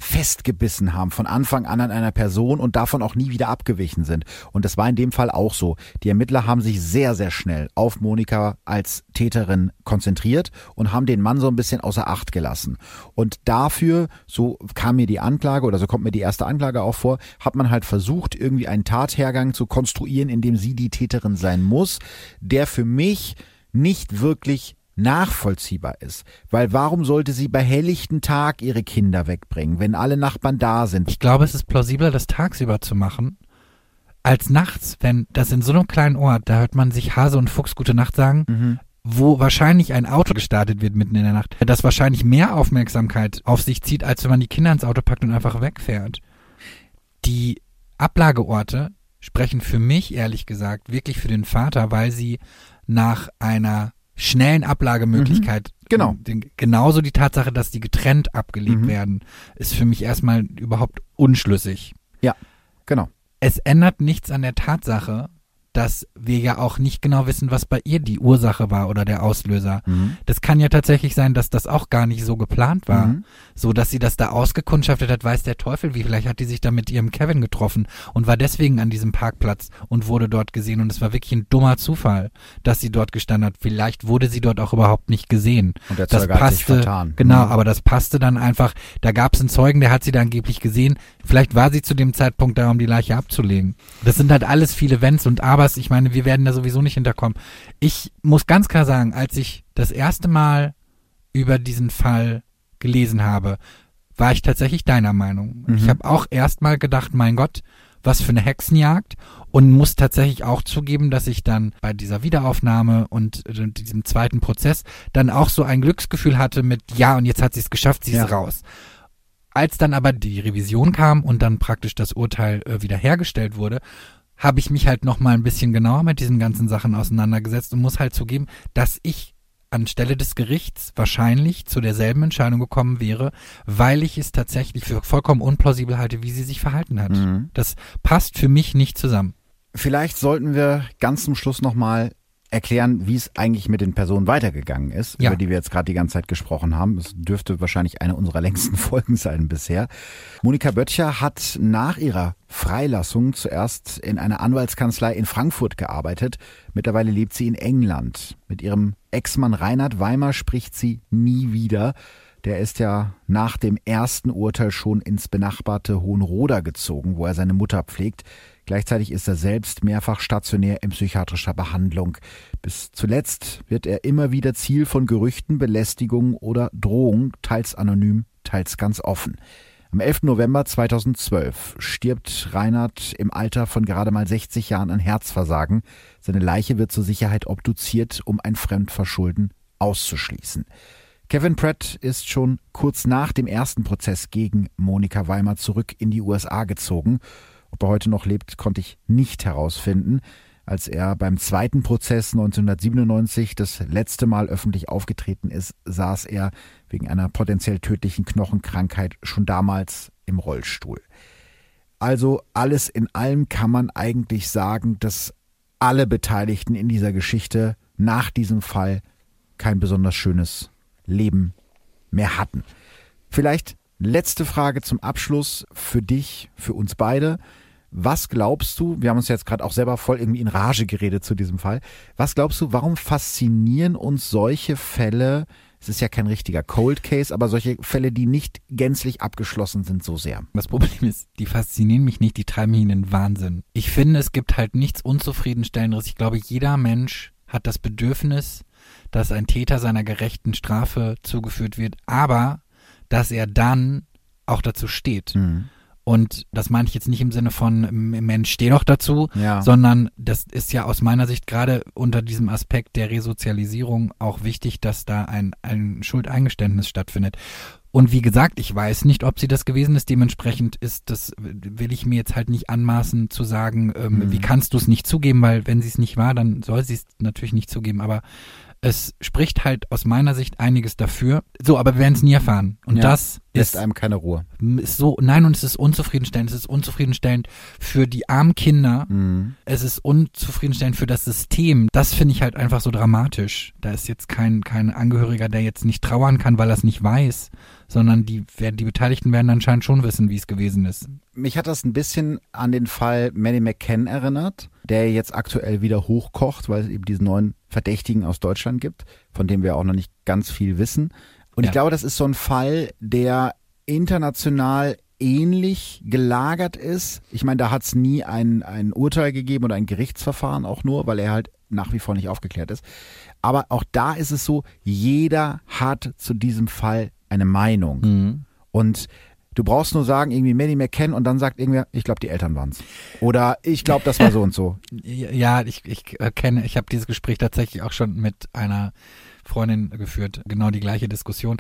festgebissen haben von Anfang an an einer Person und davon auch nie wieder abgewichen sind. Und das war in dem Fall auch so. Die Ermittler haben sich sehr, sehr schnell auf Monika als Täterin konzentriert und haben den Mann so ein bisschen außer Acht gelassen. Und dafür, so kam mir die Anklage oder so kommt mir die erste Anklage auch vor, hat man halt versucht, irgendwie einen Tathergang zu konstruieren, in dem sie die Täterin sein muss, der für mich nicht wirklich nachvollziehbar ist. Weil warum sollte sie bei helllichten Tag ihre Kinder wegbringen, wenn alle Nachbarn da sind? Ich glaube, es ist plausibler, das tagsüber zu machen, als nachts, wenn das in so einem kleinen Ort, da hört man sich Hase und Fuchs gute Nacht sagen, Mhm. wo wahrscheinlich ein Auto gestartet wird mitten in der Nacht, das wahrscheinlich mehr Aufmerksamkeit auf sich zieht, als wenn man die Kinder ins Auto packt und einfach wegfährt. Die Ablageorte sprechen für mich, ehrlich gesagt, wirklich für den Vater, weil sie nach einer schnellen Ablagemöglichkeit, Genau. den, genauso die Tatsache, dass die getrennt abgelegt Mhm. werden, ist für mich erstmal überhaupt unschlüssig. Genau. Es ändert nichts an der Tatsache, dass wir ja auch nicht genau wissen, was bei ihr die Ursache war oder der Auslöser. Mhm. Das kann ja tatsächlich sein, dass das auch gar nicht so geplant war. Mhm. So, dass sie das da ausgekundschaftet hat, weiß der Teufel wie. Vielleicht hat die sich da mit ihrem Kevin getroffen und war deswegen an diesem Parkplatz und wurde dort gesehen. Und es war wirklich ein dummer Zufall, dass sie dort gestanden hat. Vielleicht wurde sie dort auch überhaupt nicht gesehen. Und der das Zeuge hat sich passte, vertan. genau, Mhm. aber das passte dann einfach. Da gab es einen Zeugen, der hat sie da angeblich gesehen. Vielleicht war sie zu dem Zeitpunkt da, um die Leiche abzulegen. Das sind halt alles viele Wenns und Abers. Ich meine, wir werden da sowieso nicht hinterkommen. Ich muss ganz klar sagen, als ich das erste Mal über diesen Fall gelesen habe, war ich tatsächlich deiner Meinung. Mhm. Ich habe auch erstmal gedacht, mein Gott, was für eine Hexenjagd und muss tatsächlich auch zugeben, dass ich dann bei dieser Wiederaufnahme und äh, diesem zweiten Prozess dann auch so ein Glücksgefühl hatte mit, ja, und jetzt hat sie es geschafft, sie Ja. ist raus. Als dann aber die Revision kam und dann praktisch das Urteil äh, wiederhergestellt wurde, habe ich mich halt noch mal ein bisschen genauer mit diesen ganzen Sachen auseinandergesetzt und muss halt zugeben, dass ich anstelle des Gerichts wahrscheinlich zu derselben Entscheidung gekommen wäre, weil ich es tatsächlich für vollkommen unplausibel halte, wie sie sich verhalten hat. Mhm. Das passt für mich nicht zusammen. Vielleicht sollten wir ganz zum Schluss nochmal erklären, wie es eigentlich mit den Personen weitergegangen ist, Ja. über die wir jetzt gerade die ganze Zeit gesprochen haben. Es dürfte wahrscheinlich eine unserer *laughs* längsten Folgen sein bisher. Monika Böttcher hat nach ihrer Freilassung zuerst in einer Anwaltskanzlei in Frankfurt gearbeitet. Mittlerweile lebt sie in England. Mit ihrem Ex-Mann Reinhard Weimer spricht sie nie wieder. Der ist ja nach dem ersten Urteil schon ins benachbarte Hohenroda gezogen, wo er seine Mutter pflegt. Gleichzeitig ist er selbst mehrfach stationär in psychiatrischer Behandlung. Bis zuletzt wird er immer wieder Ziel von Gerüchten, Belästigung oder Drohung, teils anonym, teils ganz offen. Am 11. November 2012 stirbt Reinhard im Alter von gerade mal 60 Jahren an Herzversagen. Seine Leiche wird zur Sicherheit obduziert, um ein Fremdverschulden auszuschließen. Kevin Pratt ist schon kurz nach dem ersten Prozess gegen Monika Weimer zurück in die USA gezogen. Ob er heute noch lebt, konnte ich nicht herausfinden. Als er beim zweiten Prozess 1997 das letzte Mal öffentlich aufgetreten ist, saß er wegen einer potenziell tödlichen Knochenkrankheit schon damals im Rollstuhl. Also alles in allem kann man eigentlich sagen, dass alle Beteiligten in dieser Geschichte nach diesem Fall kein besonders schönes Leben mehr hatten. Vielleicht letzte Frage zum Abschluss für dich, für uns beide. Was glaubst du, wir haben uns jetzt gerade auch selber voll irgendwie in Rage geredet zu diesem Fall, was glaubst du, warum faszinieren uns solche Fälle, es ist ja kein richtiger Cold Case, aber solche Fälle, die nicht gänzlich abgeschlossen sind, so sehr? Das Problem ist, die faszinieren mich nicht, die treiben mich in den Wahnsinn. Ich finde, es gibt halt nichts Unzufriedenstellenderes. Ich glaube, jeder Mensch hat das Bedürfnis, dass ein Täter seiner gerechten Strafe zugeführt wird, aber dass er dann auch dazu steht. Mhm. Und das meine ich jetzt nicht im Sinne von Mensch, steh doch dazu, Ja. sondern das ist ja aus meiner Sicht gerade unter diesem Aspekt der Resozialisierung auch wichtig, dass da ein, ein Schuldeingeständnis stattfindet. Und wie gesagt, ich weiß nicht, ob sie das gewesen ist. Dementsprechend ist das, will ich mir jetzt halt nicht anmaßen zu sagen, ähm, Mhm. wie kannst du es nicht zugeben, weil wenn sie es nicht war, dann soll sie es natürlich nicht zugeben. Aber es spricht halt aus meiner Sicht einiges dafür. So, aber wir werden es nie erfahren. Und Ja. das Lässt ist einem keine Ruhe. ist so, nein, und es ist unzufriedenstellend. Es ist unzufriedenstellend für die armen Kinder. Mhm. Es ist unzufriedenstellend für das System. Das finde ich halt einfach so dramatisch. Da ist jetzt kein, kein Angehöriger, der jetzt nicht trauern kann, weil er es nicht weiß, sondern die, werden- die Beteiligten werden anscheinend schon wissen, wie es gewesen ist. Mich hat das ein bisschen an den Fall Manny McCann erinnert, der jetzt aktuell wieder hochkocht, weil es eben diesen neuen Verdächtigen aus Deutschland gibt, von dem wir auch noch nicht ganz viel wissen. Und ich Ja. glaube, das ist so ein Fall, der international ähnlich gelagert ist. Ich meine, da hat es nie ein, ein Urteil gegeben oder ein Gerichtsverfahren auch nur, weil er halt nach wie vor nicht aufgeklärt ist. Aber auch da ist es so, jeder hat zu diesem Fall eine Meinung. Und du brauchst nur sagen, irgendwie Manny McCann und dann sagt irgendwer, ich glaube, die Eltern waren's. Oder ich glaube, das war so und so. Ja, ich, ich äh, kenne, ich habe dieses Gespräch tatsächlich auch schon mit einer Freundin geführt, genau die gleiche Diskussion.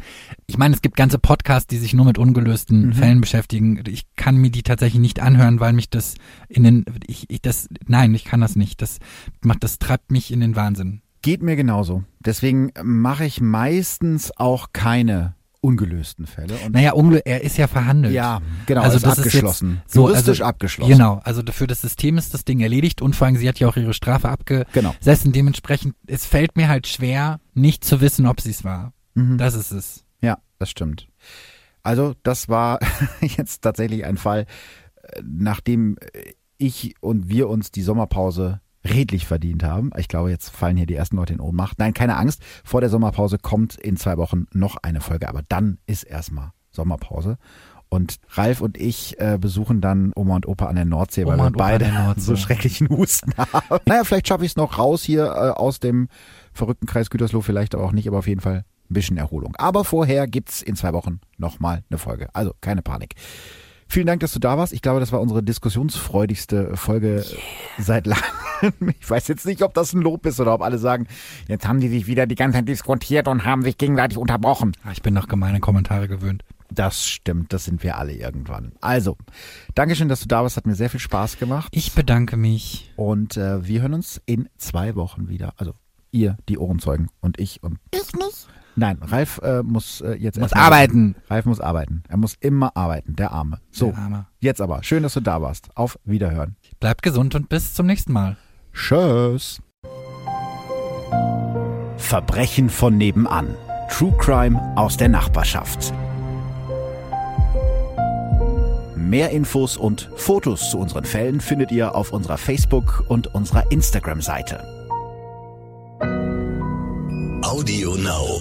Ich meine, es gibt ganze Podcasts, die sich nur mit ungelösten Mhm. Fällen beschäftigen. Ich kann mir die tatsächlich nicht anhören, weil mich das in den, ich, ich das, nein, ich kann das nicht. Das macht, das treibt mich in den Wahnsinn. Geht mir genauso. Deswegen mache ich meistens auch keine ungelösten Fälle. Und Naja, er ist ja verhandelt. ja, genau, Also ist das ist abgeschlossen. jetzt so, Juristisch also- abgeschlossen. Genau, also für das System ist das Ding erledigt und vor allem, sie hat ja auch ihre Strafe Genau. abgesessen. Dementsprechend, es fällt mir halt schwer, nicht zu wissen, ob sie es war. Mhm. Das ist es. Ja, das stimmt. Also, das war *laughs* jetzt tatsächlich ein Fall, äh, nachdem äh, ich und wir uns die Sommerpause redlich verdient haben. Ich glaube, jetzt fallen hier die ersten Leute in Ohnmacht. Nein, keine Angst. Vor der Sommerpause kommt in zwei Wochen noch eine Folge, aber dann ist erstmal Sommerpause. Und Ralf und ich äh, besuchen dann Oma und Opa an der Nordsee, weil Oma wir Opa an beide *laughs* so schrecklichen Husten haben. naja, vielleicht schaffe ich es noch raus hier äh, aus dem verrückten Kreis Gütersloh, vielleicht aber auch nicht, aber auf jeden Fall ein bisschen Erholung. Aber vorher gibt's in zwei Wochen nochmal eine Folge. Also keine Panik. Vielen Dank, dass du da warst. Ich glaube, das war unsere diskussionsfreudigste Folge seit langem. *laughs* Ich weiß jetzt nicht, ob das ein Lob ist oder ob alle sagen, jetzt haben die sich wieder die ganze Zeit diskutiert und haben sich gegenseitig unterbrochen. Ah, Ich bin noch gemeine Kommentare gewöhnt. Das stimmt, das sind wir alle irgendwann. Also, Dankeschön, dass du da warst. Hat mir sehr viel Spaß gemacht. Ich bedanke mich. Und äh, wir hören uns in zwei Wochen wieder. Also ihr, die Ohrenzeugen und ich und Ich nicht. Nein, Ralf äh, muss äh, jetzt Muss arbeiten. Ralf muss arbeiten. Er muss immer arbeiten, der Arme. So, Der Arme. jetzt aber. Schön, dass du da warst. Auf Wiederhören. Bleibt gesund und bis zum nächsten Mal. Tschüss. Verbrechen von nebenan. True Crime aus der Nachbarschaft. Mehr Infos und Fotos zu unseren Fällen findet ihr auf unserer Facebook- und unserer Instagram-Seite. Audio Now.